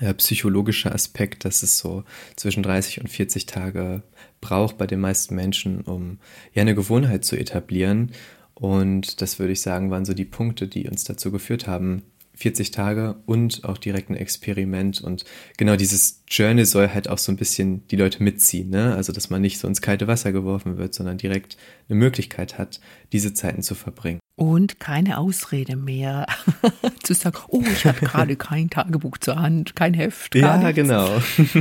äh, psychologische Aspekt, dass es so zwischen 30 und 40 Tage braucht bei den meisten Menschen, um ja eine Gewohnheit zu etablieren. Und das würde ich sagen, waren so die Punkte, die uns dazu geführt haben, 40 Tage und auch direkt ein Experiment. Und genau dieses Journey soll halt auch so ein bisschen die Leute mitziehen. Ne? Also, dass man nicht so ins kalte Wasser geworfen wird, sondern direkt eine Möglichkeit hat, diese Zeiten zu verbringen. Und keine Ausrede mehr [LAUGHS] zu sagen, oh, ich habe gerade [LAUGHS] kein Tagebuch zur Hand, kein Heft. Ja, genau.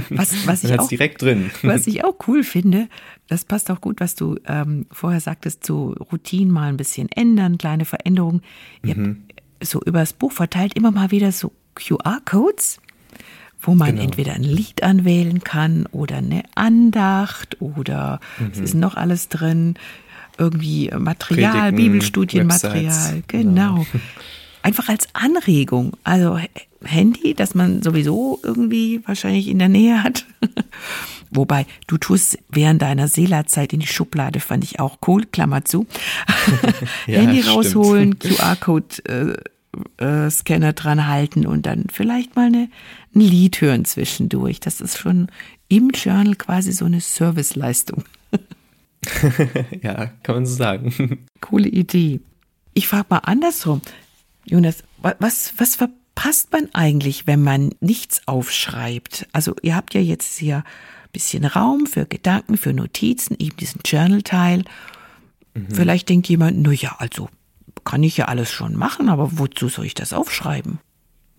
Was, was [LAUGHS] ich auch, direkt drin. Was ich auch cool finde, das passt auch gut, was du ähm, vorher sagtest, so Routinen mal ein bisschen ändern, kleine Veränderungen. Ihr mhm so übers Buch verteilt immer mal wieder so QR-Codes, wo man genau. entweder ein Lied anwählen kann oder eine Andacht oder mhm. es ist noch alles drin, irgendwie Material, Predigen, Bibelstudienmaterial, genau. genau. [LAUGHS] Einfach als Anregung. Also Handy, das man sowieso irgendwie wahrscheinlich in der Nähe hat. [LAUGHS] Wobei, du tust während deiner Seelerzeit in die Schublade, fand ich auch cool, Klammer zu. [LAUGHS] ja, Handy rausholen, QR-Code äh, äh, Scanner dran halten und dann vielleicht mal eine, ein Lied hören zwischendurch. Das ist schon im Journal quasi so eine Serviceleistung. [LAUGHS] ja, kann man so sagen. [LAUGHS] Coole Idee. Ich frage mal andersrum. Jonas, was, was verpasst man eigentlich, wenn man nichts aufschreibt? Also ihr habt ja jetzt hier bisschen Raum für Gedanken, für Notizen, eben diesen Journal-Teil. Mhm. Vielleicht denkt jemand, na ja, also kann ich ja alles schon machen, aber wozu soll ich das aufschreiben?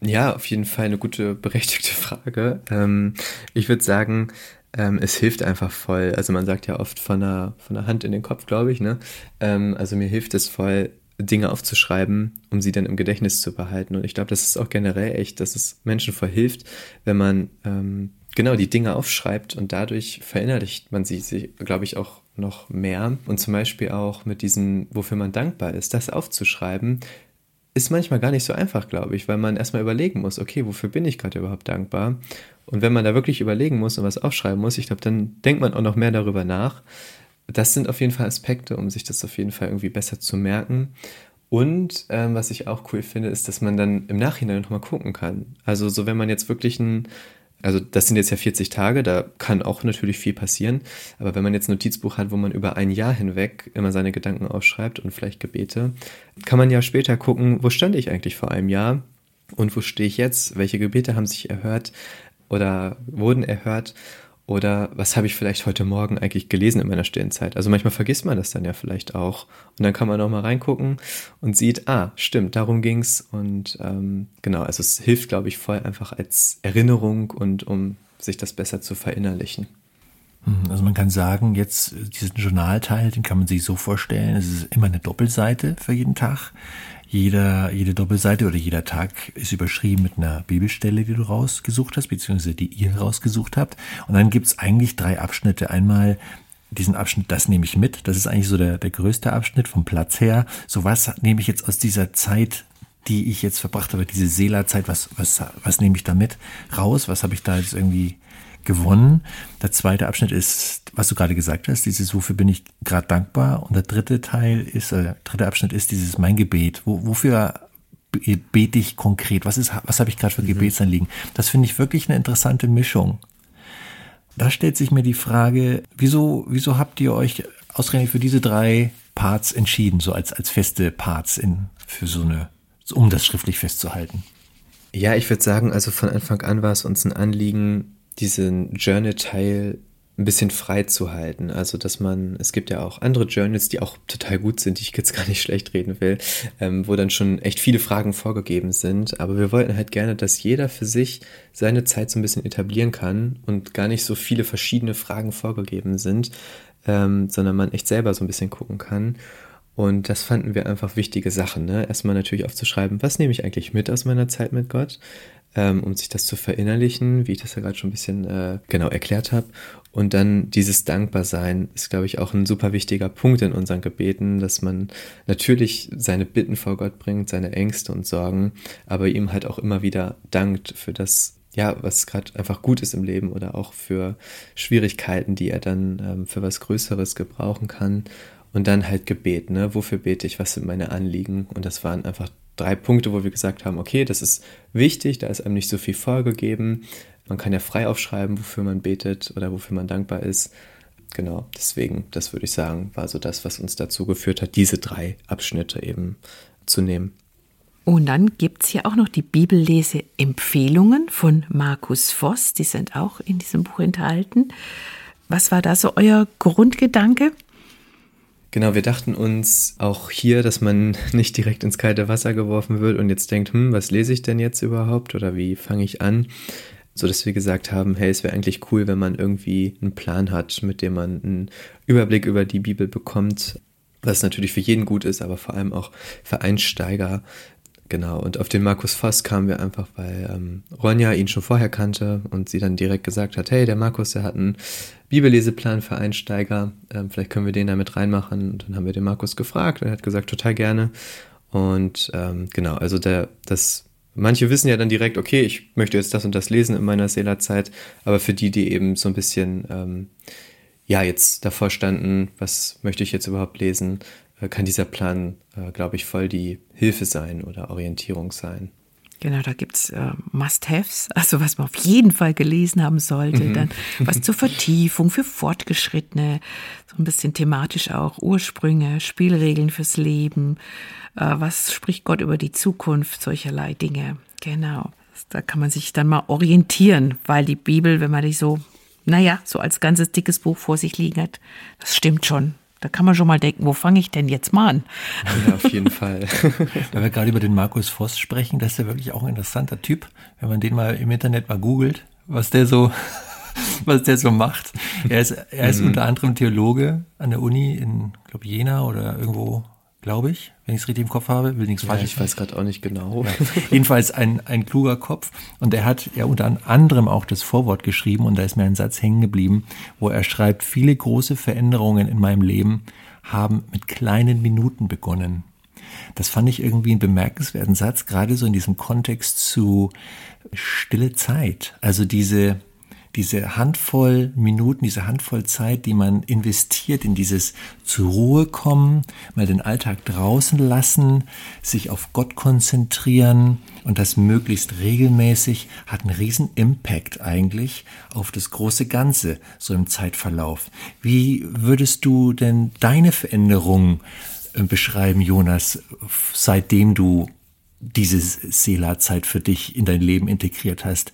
Ja, auf jeden Fall eine gute, [LAUGHS] berechtigte Frage. Ähm, ich würde sagen, ähm, es hilft einfach voll. Also man sagt ja oft von der, von der Hand in den Kopf, glaube ich. Ne? Ähm, also mir hilft es voll, Dinge aufzuschreiben, um sie dann im Gedächtnis zu behalten. Und ich glaube, das ist auch generell echt, dass es Menschen voll hilft, wenn man ähm, genau die Dinge aufschreibt und dadurch verinnerlicht man sie, sie glaube ich, auch noch mehr. Und zum Beispiel auch mit diesem, wofür man dankbar ist, das aufzuschreiben, ist manchmal gar nicht so einfach, glaube ich, weil man erstmal überlegen muss, okay, wofür bin ich gerade überhaupt dankbar? Und wenn man da wirklich überlegen muss und was aufschreiben muss, ich glaube, dann denkt man auch noch mehr darüber nach. Das sind auf jeden Fall Aspekte, um sich das auf jeden Fall irgendwie besser zu merken. Und ähm, was ich auch cool finde, ist, dass man dann im Nachhinein nochmal gucken kann. Also so, wenn man jetzt wirklich ein also das sind jetzt ja 40 Tage, da kann auch natürlich viel passieren. Aber wenn man jetzt ein Notizbuch hat, wo man über ein Jahr hinweg immer seine Gedanken aufschreibt und vielleicht Gebete, kann man ja später gucken, wo stand ich eigentlich vor einem Jahr und wo stehe ich jetzt? Welche Gebete haben sich erhört oder wurden erhört? Oder was habe ich vielleicht heute Morgen eigentlich gelesen in meiner stillen Zeit? Also manchmal vergisst man das dann ja vielleicht auch. Und dann kann man auch mal reingucken und sieht, ah, stimmt, darum ging's. Und ähm, genau, also es hilft, glaube ich, voll einfach als Erinnerung und um sich das besser zu verinnerlichen. Mhm, also man kann sagen, jetzt diesen Journalteil, den kann man sich so vorstellen, es ist immer eine Doppelseite für jeden Tag. Jeder, jede Doppelseite oder jeder Tag ist überschrieben mit einer Bibelstelle, die du rausgesucht hast, beziehungsweise die ihr rausgesucht habt. Und dann gibt's eigentlich drei Abschnitte. Einmal diesen Abschnitt, das nehme ich mit. Das ist eigentlich so der, der größte Abschnitt vom Platz her. So was nehme ich jetzt aus dieser Zeit, die ich jetzt verbracht habe, diese Seelerzeit, was, was, was nehme ich da mit raus? Was habe ich da jetzt irgendwie gewonnen. Der zweite Abschnitt ist, was du gerade gesagt hast, dieses Wofür bin ich gerade dankbar. Und der dritte Teil ist, äh, dritte Abschnitt ist dieses mein Gebet. Wo, wofür bete ich konkret? Was ist, was habe ich gerade für mhm. Gebetsanliegen? Das finde ich wirklich eine interessante Mischung. Da stellt sich mir die Frage, wieso, wieso habt ihr euch ausgerechnet für diese drei Parts entschieden, so als, als feste Parts in, für so eine, um das schriftlich festzuhalten? Ja, ich würde sagen, also von Anfang an war es uns ein Anliegen, diesen Journal-Teil ein bisschen frei zu halten. Also, dass man, es gibt ja auch andere Journals, die auch total gut sind, die ich jetzt gar nicht [LAUGHS] schlecht reden will, ähm, wo dann schon echt viele Fragen vorgegeben sind. Aber wir wollten halt gerne, dass jeder für sich seine Zeit so ein bisschen etablieren kann und gar nicht so viele verschiedene Fragen vorgegeben sind, ähm, sondern man echt selber so ein bisschen gucken kann. Und das fanden wir einfach wichtige Sachen. Ne? Erstmal natürlich aufzuschreiben, was nehme ich eigentlich mit aus meiner Zeit mit Gott, ähm, um sich das zu verinnerlichen, wie ich das ja gerade schon ein bisschen äh, genau erklärt habe. Und dann dieses Dankbarsein ist, glaube ich, auch ein super wichtiger Punkt in unseren Gebeten, dass man natürlich seine Bitten vor Gott bringt, seine Ängste und Sorgen, aber ihm halt auch immer wieder dankt für das, ja, was gerade einfach gut ist im Leben oder auch für Schwierigkeiten, die er dann ähm, für was Größeres gebrauchen kann. Und dann halt Gebet, ne? Wofür bete ich? Was sind meine Anliegen? Und das waren einfach drei Punkte, wo wir gesagt haben, okay, das ist wichtig, da ist einem nicht so viel vorgegeben. Man kann ja frei aufschreiben, wofür man betet oder wofür man dankbar ist. Genau, deswegen, das würde ich sagen, war so das, was uns dazu geführt hat, diese drei Abschnitte eben zu nehmen. Und dann gibt es hier auch noch die Bibellese-Empfehlungen von Markus Voss, die sind auch in diesem Buch enthalten. Was war da so euer Grundgedanke? Genau, wir dachten uns auch hier, dass man [LAUGHS] nicht direkt ins kalte Wasser geworfen wird und jetzt denkt, hm, was lese ich denn jetzt überhaupt oder wie fange ich an? So dass wir gesagt haben, hey, es wäre eigentlich cool, wenn man irgendwie einen Plan hat, mit dem man einen Überblick über die Bibel bekommt, was natürlich für jeden gut ist, aber vor allem auch für Einsteiger. Genau, und auf den Markus Voss kamen wir einfach, weil ähm, Ronja ihn schon vorher kannte und sie dann direkt gesagt hat, hey, der Markus, der hat einen Bibelleseplan für Einsteiger, ähm, vielleicht können wir den da mit reinmachen. Und dann haben wir den Markus gefragt und er hat gesagt, total gerne. Und ähm, genau, also der, das, manche wissen ja dann direkt, okay, ich möchte jetzt das und das lesen in meiner Seelerzeit, aber für die, die eben so ein bisschen, ähm, ja, jetzt davor standen, was möchte ich jetzt überhaupt lesen, kann dieser Plan, äh, glaube ich, voll die Hilfe sein oder Orientierung sein. Genau, da gibt's äh, Must-Haves, also was man auf jeden Fall gelesen haben sollte. Mhm. Dann was zur [LAUGHS] Vertiefung für Fortgeschrittene, so ein bisschen thematisch auch Ursprünge, Spielregeln fürs Leben, äh, was spricht Gott über die Zukunft, solcherlei Dinge. Genau, da kann man sich dann mal orientieren, weil die Bibel, wenn man die so, naja, so als ganzes dickes Buch vor sich liegen hat, das stimmt schon. Da kann man schon mal denken, wo fange ich denn jetzt mal an? Ja, auf jeden [LAUGHS] Fall. Weil wir gerade über den Markus Voss sprechen, das ist ja wirklich auch ein interessanter Typ. Wenn man den mal im Internet mal googelt, was der so, [LAUGHS] was der so macht. Er ist, er ist mhm. unter anderem Theologe an der Uni in, glaube Jena oder irgendwo glaube ich, wenn ich es richtig im Kopf habe, will nichts ja, Ich weiß gerade auch nicht genau. Ja. Jedenfalls ein, ein kluger Kopf und er hat ja unter anderem auch das Vorwort geschrieben und da ist mir ein Satz hängen geblieben, wo er schreibt, viele große Veränderungen in meinem Leben haben mit kleinen Minuten begonnen. Das fand ich irgendwie einen bemerkenswerten Satz, gerade so in diesem Kontext zu stille Zeit. Also diese, diese Handvoll Minuten, diese Handvoll Zeit, die man investiert in dieses zur Ruhe kommen, mal den Alltag draußen lassen, sich auf Gott konzentrieren und das möglichst regelmäßig, hat einen riesen Impact eigentlich auf das große Ganze, so im Zeitverlauf. Wie würdest du denn deine Veränderung äh, beschreiben, Jonas, seitdem du diese Sela-Zeit für dich in dein Leben integriert hast?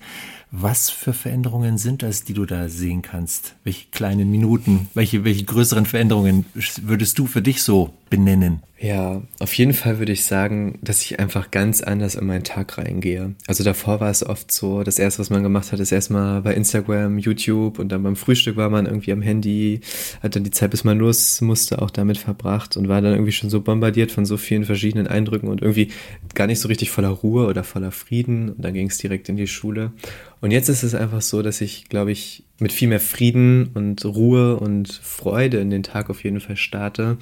Was für Veränderungen sind das, die du da sehen kannst? Welche kleinen Minuten, welche, welche größeren Veränderungen würdest du für dich so benennen? Ja, auf jeden Fall würde ich sagen, dass ich einfach ganz anders in meinen Tag reingehe. Also davor war es oft so, das erste, was man gemacht hat, ist erstmal bei Instagram, YouTube und dann beim Frühstück war man irgendwie am Handy, hat dann die Zeit, bis man los musste, auch damit verbracht und war dann irgendwie schon so bombardiert von so vielen verschiedenen Eindrücken und irgendwie gar nicht so richtig voller Ruhe oder voller Frieden. Und dann ging es direkt in die Schule. Und jetzt ist es einfach so, dass ich, glaube ich, mit viel mehr Frieden und Ruhe und Freude in den Tag auf jeden Fall starte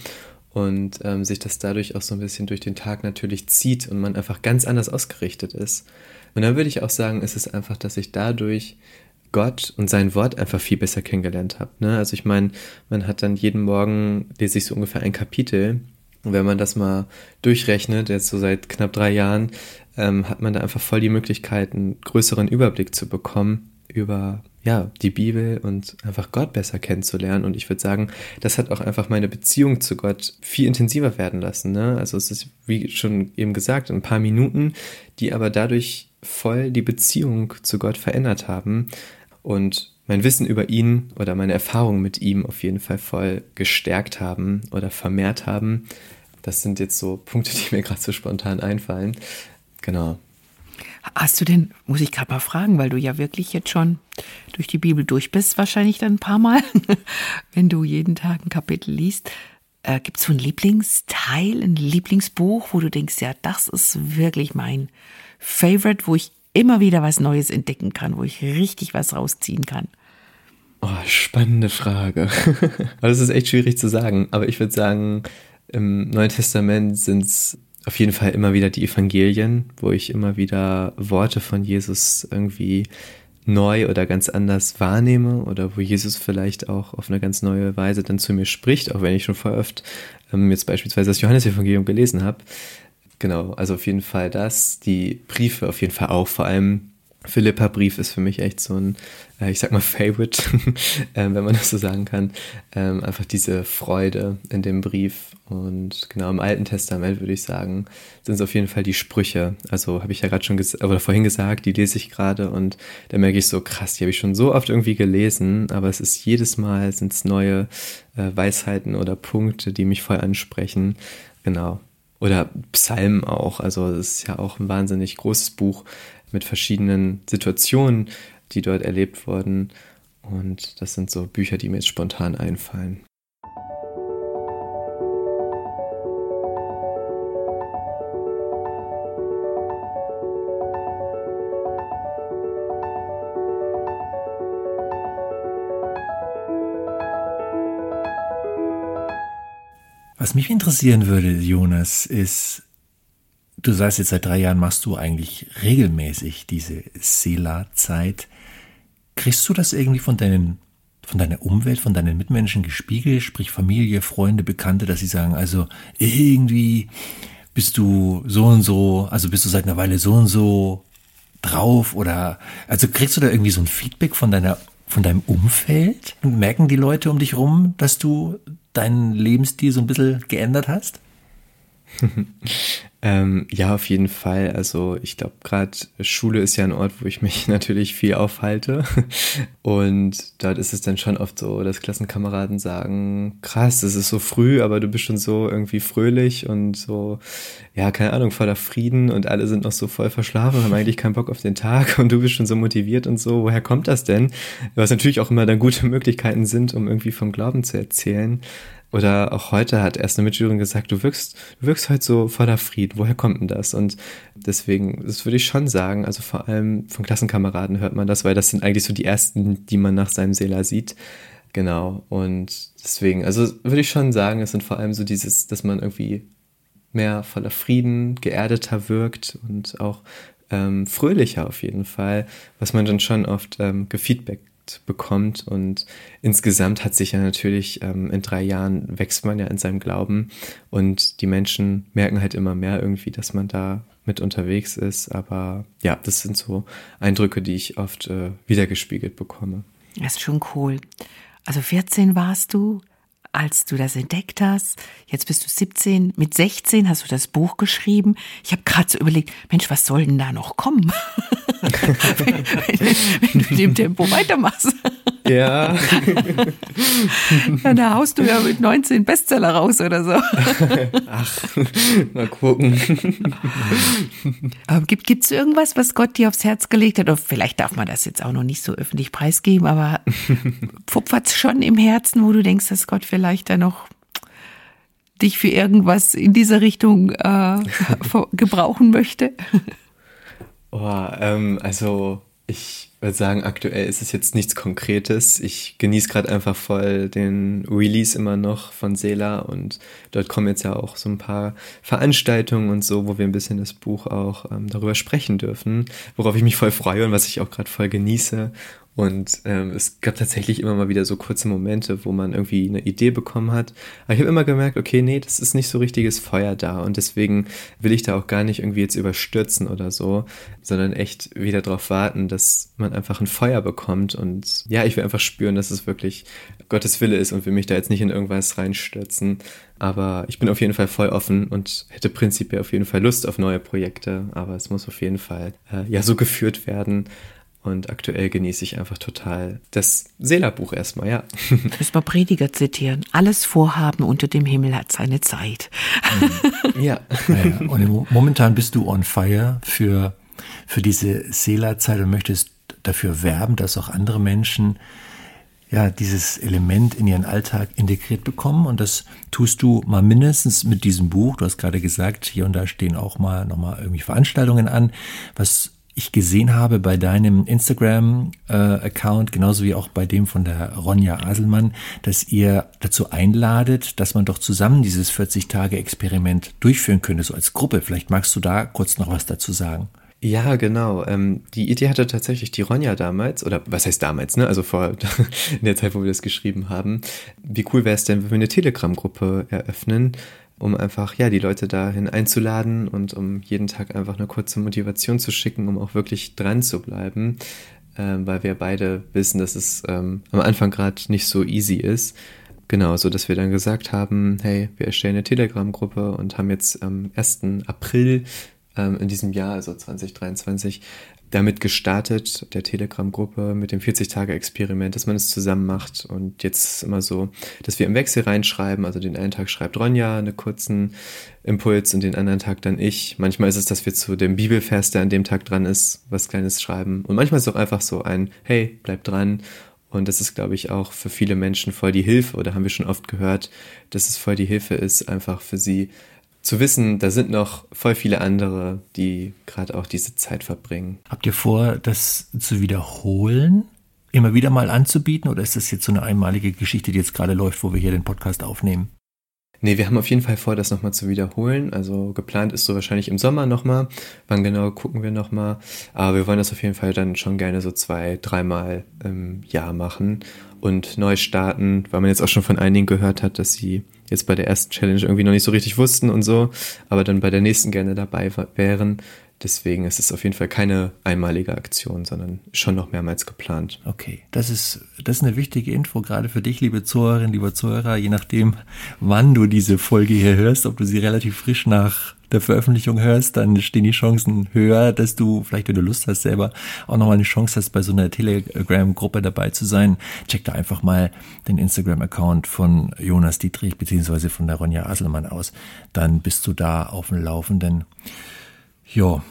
und ähm, sich das dadurch auch so ein bisschen durch den Tag natürlich zieht und man einfach ganz anders ausgerichtet ist. Und dann würde ich auch sagen, ist es einfach, dass ich dadurch Gott und sein Wort einfach viel besser kennengelernt habe. Ne? Also ich meine, man hat dann jeden Morgen, lese ich so ungefähr ein Kapitel. Und wenn man das mal durchrechnet, jetzt so seit knapp drei Jahren, ähm, hat man da einfach voll die Möglichkeit, einen größeren Überblick zu bekommen über ja, die Bibel und einfach Gott besser kennenzulernen. Und ich würde sagen, das hat auch einfach meine Beziehung zu Gott viel intensiver werden lassen. Ne? Also es ist, wie schon eben gesagt, ein paar Minuten, die aber dadurch voll die Beziehung zu Gott verändert haben. Und mein Wissen über ihn oder meine Erfahrungen mit ihm auf jeden Fall voll gestärkt haben oder vermehrt haben. Das sind jetzt so Punkte, [LAUGHS] die mir gerade so spontan einfallen. Genau. Hast du denn, muss ich gerade mal fragen, weil du ja wirklich jetzt schon durch die Bibel durch bist, wahrscheinlich dann ein paar Mal, [LAUGHS] wenn du jeden Tag ein Kapitel liest. Äh, Gibt es so ein Lieblingsteil, ein Lieblingsbuch, wo du denkst, ja, das ist wirklich mein Favorite, wo ich immer wieder was Neues entdecken kann, wo ich richtig was rausziehen kann? Oh, spannende Frage. [LAUGHS] das ist echt schwierig zu sagen, aber ich würde sagen, im Neuen Testament sind es auf jeden Fall immer wieder die Evangelien, wo ich immer wieder Worte von Jesus irgendwie neu oder ganz anders wahrnehme oder wo Jesus vielleicht auch auf eine ganz neue Weise dann zu mir spricht, auch wenn ich schon voll oft ähm, jetzt beispielsweise das Johannesevangelium gelesen habe. Genau, also auf jeden Fall das, die Briefe auf jeden Fall auch, vor allem Philippa-Brief ist für mich echt so ein, äh, ich sag mal, [LAUGHS] Favorite, [LAUGHS] ähm, wenn man das so sagen kann. Ähm, einfach diese Freude in dem Brief. Und genau im Alten Testament würde ich sagen, sind es auf jeden Fall die Sprüche. Also habe ich ja gerade schon oder vorhin gesagt, die lese ich gerade und da merke ich so, krass, die habe ich schon so oft irgendwie gelesen, aber es ist jedes Mal sind es neue äh, Weisheiten oder Punkte, die mich voll ansprechen. Genau. Oder Psalmen auch. Also es ist ja auch ein wahnsinnig großes Buch mit verschiedenen Situationen, die dort erlebt wurden. Und das sind so Bücher, die mir jetzt spontan einfallen. Was mich interessieren würde, Jonas, ist, Du sagst jetzt seit drei Jahren machst du eigentlich regelmäßig diese Sela-Zeit. Kriegst du das irgendwie von deinen, von deiner Umwelt, von deinen Mitmenschen gespiegelt, sprich Familie, Freunde, Bekannte, dass sie sagen, also irgendwie bist du so und so, also bist du seit einer Weile so und so drauf oder, also kriegst du da irgendwie so ein Feedback von deiner, von deinem Umfeld? Und merken die Leute um dich rum, dass du deinen Lebensstil so ein bisschen geändert hast? [LAUGHS] ähm, ja, auf jeden Fall. Also ich glaube, gerade Schule ist ja ein Ort, wo ich mich [LAUGHS] natürlich viel aufhalte. [LAUGHS] Und dort ist es dann schon oft so, dass Klassenkameraden sagen, krass, es ist so früh, aber du bist schon so irgendwie fröhlich und so, ja, keine Ahnung, voller Frieden und alle sind noch so voll verschlafen, haben eigentlich keinen Bock auf den Tag [LAUGHS] und du bist schon so motiviert und so. Woher kommt das denn? Was natürlich auch immer dann gute Möglichkeiten sind, um irgendwie vom Glauben zu erzählen. Oder auch heute hat erst eine Mitschülerin gesagt, du wirkst, du wirkst heute so voller Woher kommt denn das? Und deswegen, das würde ich schon sagen, also vor allem von Klassenkameraden hört man das, weil das sind eigentlich so die ersten, die man nach seinem Seela sieht. Genau. Und deswegen, also würde ich schon sagen, es sind vor allem so dieses, dass man irgendwie mehr voller Frieden, geerdeter wirkt und auch ähm, fröhlicher auf jeden Fall, was man dann schon oft ähm, gefeedbackt bekommt. Und insgesamt hat sich ja natürlich ähm, in drei Jahren wächst man ja in seinem Glauben und die Menschen merken halt immer mehr irgendwie, dass man da mit unterwegs ist. Aber ja, das sind so Eindrücke, die ich oft äh, wiedergespiegelt bekomme. Das ist schon cool. Also 14 warst du, als du das entdeckt hast. Jetzt bist du 17. Mit 16 hast du das Buch geschrieben. Ich habe gerade so überlegt, Mensch, was soll denn da noch kommen? [LAUGHS] wenn, wenn, wenn, du in dem Tempo weitermachst. Ja. [LAUGHS] ja. Da haust du ja mit 19 Bestseller raus oder so. [LAUGHS] Ach, mal gucken. Aber gibt es irgendwas, was Gott dir aufs Herz gelegt hat? Oder vielleicht darf man das jetzt auch noch nicht so öffentlich preisgeben, aber [LAUGHS] pupfert es schon im Herzen, wo du denkst, dass Gott vielleicht da noch dich für irgendwas in dieser Richtung äh, gebrauchen möchte? Oh, ähm, also ich würde sagen, aktuell ist es jetzt nichts Konkretes. Ich genieße gerade einfach voll den Release immer noch von Sela und dort kommen jetzt ja auch so ein paar Veranstaltungen und so, wo wir ein bisschen das Buch auch ähm, darüber sprechen dürfen, worauf ich mich voll freue und was ich auch gerade voll genieße. Und ähm, es gab tatsächlich immer mal wieder so kurze Momente, wo man irgendwie eine Idee bekommen hat. Aber ich habe immer gemerkt, okay, nee, das ist nicht so richtiges Feuer da. Und deswegen will ich da auch gar nicht irgendwie jetzt überstürzen oder so, sondern echt wieder darauf warten, dass man einfach ein Feuer bekommt. Und ja, ich will einfach spüren, dass es wirklich Gottes Wille ist und will mich da jetzt nicht in irgendwas reinstürzen. Aber ich bin auf jeden Fall voll offen und hätte prinzipiell auf jeden Fall Lust auf neue Projekte. Aber es muss auf jeden Fall äh, ja so geführt werden Und aktuell genieße ich einfach total das Seela-Buch erstmal, ja. Müssen wir Prediger zitieren. Alles Vorhaben unter dem Himmel hat seine Zeit. Ja. [LAUGHS] Naja, und momentan bist du on fire für, für diese Seela-Zeit und möchtest dafür werben, dass auch andere Menschen ja, dieses Element in ihren Alltag integriert bekommen. Und das tust du mal mindestens mit diesem Buch. Du hast gerade gesagt, hier und da stehen auch mal nochmal irgendwie Veranstaltungen an. Was ich gesehen habe bei deinem Instagram-Account, genauso wie auch bei dem von der Ronja Aselmann, dass ihr dazu einladet, dass man doch zusammen dieses 40-Tage-Experiment durchführen könnte, so als Gruppe. Vielleicht magst du da kurz noch was dazu sagen. Ja, genau. Ähm, die Idee hatte tatsächlich die Ronja damals, oder was heißt damals, ne? Also vor [LAUGHS] in der Zeit, wo wir das geschrieben haben. Wie cool wäre es denn, wenn wir eine Telegram-Gruppe eröffnen, um einfach, ja, die Leute dahin einzuladen und um jeden Tag einfach eine kurze Motivation zu schicken, um auch wirklich dran zu bleiben. Ähm, weil wir beide wissen, dass es ähm, am Anfang gerade nicht so easy ist. Genau, so dass wir dann gesagt haben, hey, wir erstellen eine Telegram-Gruppe und haben jetzt am 1. April ähm, in diesem Jahr, also 2023, damit gestartet, der Telegram-Gruppe mit dem 40-Tage-Experiment, dass man es zusammen macht. Und jetzt immer so, dass wir im Wechsel reinschreiben. Also den einen Tag schreibt Ronja einen kurzen Impuls und den anderen Tag dann ich. Manchmal ist es, dass wir zu dem Bibelvers, der an dem Tag dran ist, was Kleines schreiben. Und manchmal ist es auch einfach so ein, hey, bleib dran. Und das ist, glaube ich, auch für viele Menschen voll die Hilfe, oder haben wir schon oft gehört, dass es voll die Hilfe ist, einfach für sie zu wissen, da sind noch voll viele andere, die gerade auch diese Zeit verbringen. Habt ihr vor, das zu wiederholen? Immer wieder mal anzubieten oder ist das jetzt so eine einmalige Geschichte, die jetzt gerade läuft, wo wir hier den Podcast aufnehmen? Nee, wir haben auf jeden Fall vor, das nochmal zu wiederholen. Also geplant ist so wahrscheinlich im Sommer nochmal. Wann genau gucken wir nochmal. Aber wir wollen das auf jeden Fall dann schon gerne so zwei, dreimal im Jahr machen und neu starten, weil man jetzt auch schon von einigen gehört hat, dass sie jetzt bei der ersten Challenge irgendwie noch nicht so richtig wussten und so, aber dann bei der nächsten gerne dabei wären. Deswegen ist es auf jeden Fall keine einmalige Aktion, sondern schon noch mehrmals geplant. Okay, das ist, das ist eine wichtige Info, gerade für dich, liebe Zuhörerinnen, lieber Zuhörer, je nachdem, wann du diese Folge hier hörst, ob du sie relativ frisch nach der Veröffentlichung hörst, dann stehen die Chancen höher, dass du vielleicht, wenn du Lust hast, selber auch nochmal eine Chance hast, bei so einer Telegram-Gruppe dabei zu sein. Check da einfach mal den Instagram-Account von Jonas Dietrich beziehungsweise von der Ronja Aselmann aus. Dann bist du da auf dem Laufenden. Ja,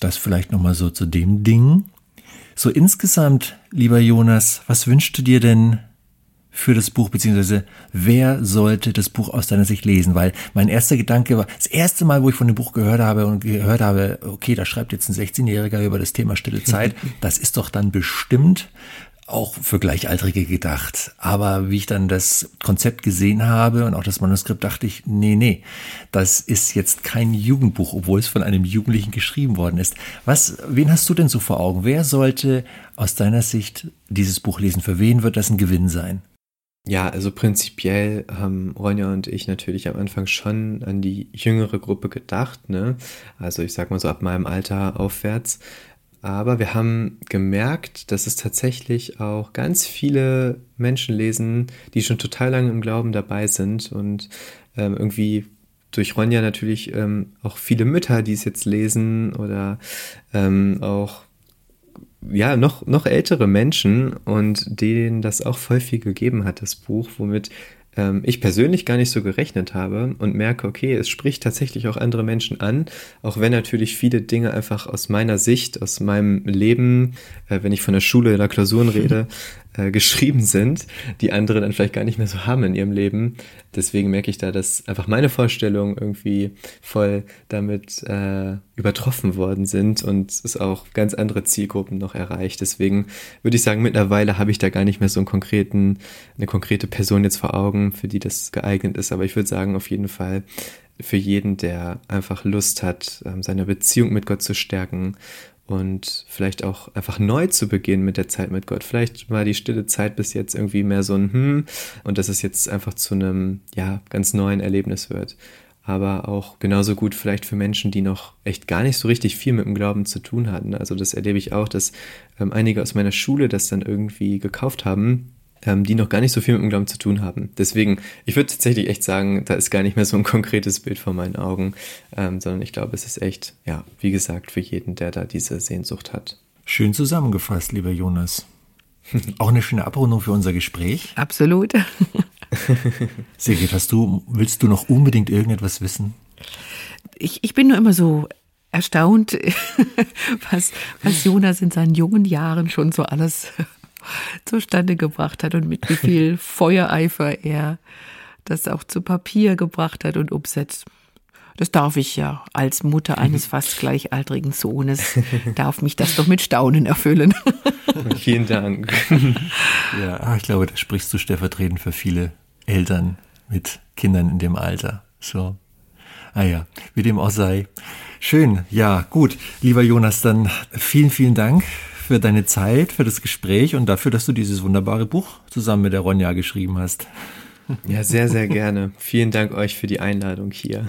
das vielleicht nochmal so zu dem Ding. So insgesamt, lieber Jonas, was wünschst du dir denn für das Buch, beziehungsweise wer sollte das Buch aus deiner Sicht lesen? Weil mein erster Gedanke war, das erste Mal, wo ich von dem Buch gehört habe und gehört habe, okay, da schreibt jetzt ein 16-Jähriger über das Thema Stille Zeit, [LAUGHS] das ist doch dann bestimmt auch für Gleichaltrige gedacht. Aber wie ich dann das Konzept gesehen habe und auch das Manuskript, dachte ich, nee, nee, das ist jetzt kein Jugendbuch, obwohl es von einem Jugendlichen geschrieben worden ist. Was, wen hast du denn so vor Augen? Wer sollte aus deiner Sicht dieses Buch lesen? Für wen wird das ein Gewinn sein? Ja, also prinzipiell haben Ronja und ich natürlich am Anfang schon an die jüngere Gruppe gedacht, ne? Also ich sag mal so ab meinem Alter aufwärts. Aber wir haben gemerkt, dass es tatsächlich auch ganz viele Menschen lesen, die schon total lange im Glauben dabei sind und ähm, irgendwie durch Ronja natürlich ähm, auch viele Mütter, die es jetzt lesen oder ähm, auch ja, noch, noch ältere Menschen und denen das auch voll viel gegeben hat, das Buch, womit ähm, ich persönlich gar nicht so gerechnet habe und merke, okay, es spricht tatsächlich auch andere Menschen an, auch wenn natürlich viele Dinge einfach aus meiner Sicht, aus meinem Leben, äh, wenn ich von der Schule oder Klausuren rede, [LAUGHS] äh, geschrieben sind, die andere dann vielleicht gar nicht mehr so haben in ihrem Leben. Deswegen merke ich da, dass einfach meine Vorstellungen irgendwie voll damit äh, übertroffen worden sind und es auch ganz andere Zielgruppen noch erreicht. Deswegen würde ich sagen, mittlerweile habe ich da gar nicht mehr so einen konkreten, eine konkrete Person jetzt vor Augen, für die das geeignet ist. Aber ich würde sagen, auf jeden Fall für jeden, der einfach Lust hat, ähm, seine Beziehung mit Gott zu stärken und vielleicht auch einfach neu zu beginnen mit der Zeit mit Gott. Vielleicht war die stille Zeit bis jetzt irgendwie mehr so ein Hm und dass es jetzt einfach zu einem, ja, ganz neuen Erlebnis wird. Aber auch genauso gut vielleicht für Menschen, die noch echt gar nicht so richtig viel mit dem Glauben zu tun hatten. Also das erlebe ich auch, dass ähm, einige aus meiner Schule das dann irgendwie gekauft haben ähm, die noch gar nicht so viel mit dem Glauben zu tun haben. Deswegen, ich würde tatsächlich echt sagen, da ist gar nicht mehr so ein konkretes Bild vor meinen Augen, ähm, sondern ich glaube, es ist echt, ja, wie gesagt, für jeden, der da diese Sehnsucht hat. Schön zusammengefasst, lieber Jonas. Auch eine schöne Abrundung für unser Gespräch. Absolut. [LAUGHS] Sigrid, hast du, willst du noch unbedingt irgendetwas wissen? Ich, ich bin nur immer so erstaunt, [LAUGHS] was, was Jonas in seinen jungen Jahren schon so alles zustande gebracht hat und mit wie viel Feuereifer er das auch zu Papier gebracht hat und umsetzt. Das darf ich ja als Mutter eines [LAUGHS] fast gleichaltrigen Sohnes, darf mich das doch mit Staunen erfüllen. [LAUGHS] Vielen Dank. [LAUGHS] Ja, ah, ich glaube, da sprichst du stellvertretend für viele Eltern mit Kindern in dem Alter. So. Ah ja, wie dem auch sei. Schön, ja, gut. Lieber Jonas, dann vielen, vielen Dank für deine Zeit, für das Gespräch und dafür, dass du dieses wunderbare Buch zusammen mit der Ronja geschrieben hast. Ja, sehr, sehr gerne. Vielen Dank euch für die Einladung hier.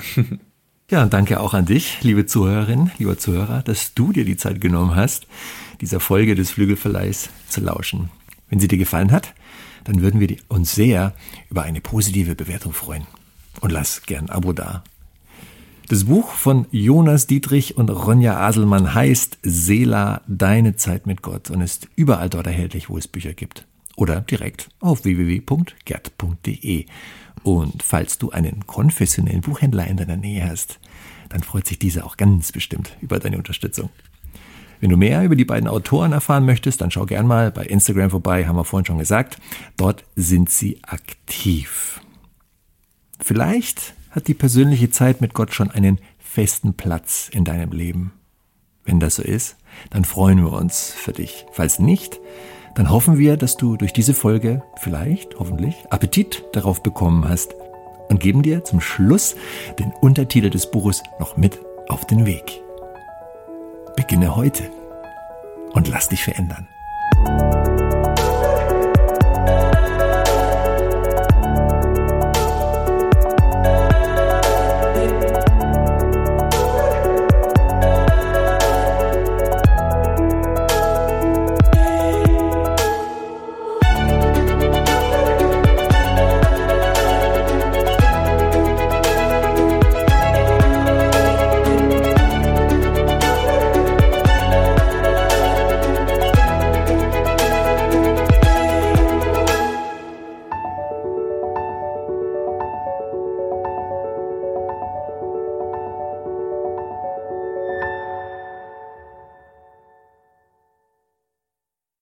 Ja, und danke auch an dich, liebe Zuhörerin, lieber Zuhörer, dass du dir die Zeit genommen hast, dieser Folge des Flügelverleihs zu lauschen. Wenn sie dir gefallen hat, dann würden wir uns sehr über eine positive Bewertung freuen. Und lass gern ein Abo da. Das Buch von Jonas Dietrich und Ronja Aselmann heißt Sela, deine Zeit mit Gott und ist überall dort erhältlich, wo es Bücher gibt. Oder direkt auf www.gerd.de. Und falls du einen konfessionellen Buchhändler in deiner Nähe hast, dann freut sich dieser auch ganz bestimmt über deine Unterstützung. Wenn du mehr über die beiden Autoren erfahren möchtest, dann schau gern mal bei Instagram vorbei, haben wir vorhin schon gesagt. Dort sind sie aktiv. Vielleicht hat die persönliche Zeit mit Gott schon einen festen Platz in deinem Leben. Wenn das so ist, dann freuen wir uns für dich. Falls nicht, dann hoffen wir, dass du durch diese Folge vielleicht, hoffentlich, Appetit darauf bekommen hast und geben dir zum Schluss den Untertitel des Buches noch mit auf den Weg. Beginne heute und lass dich verändern.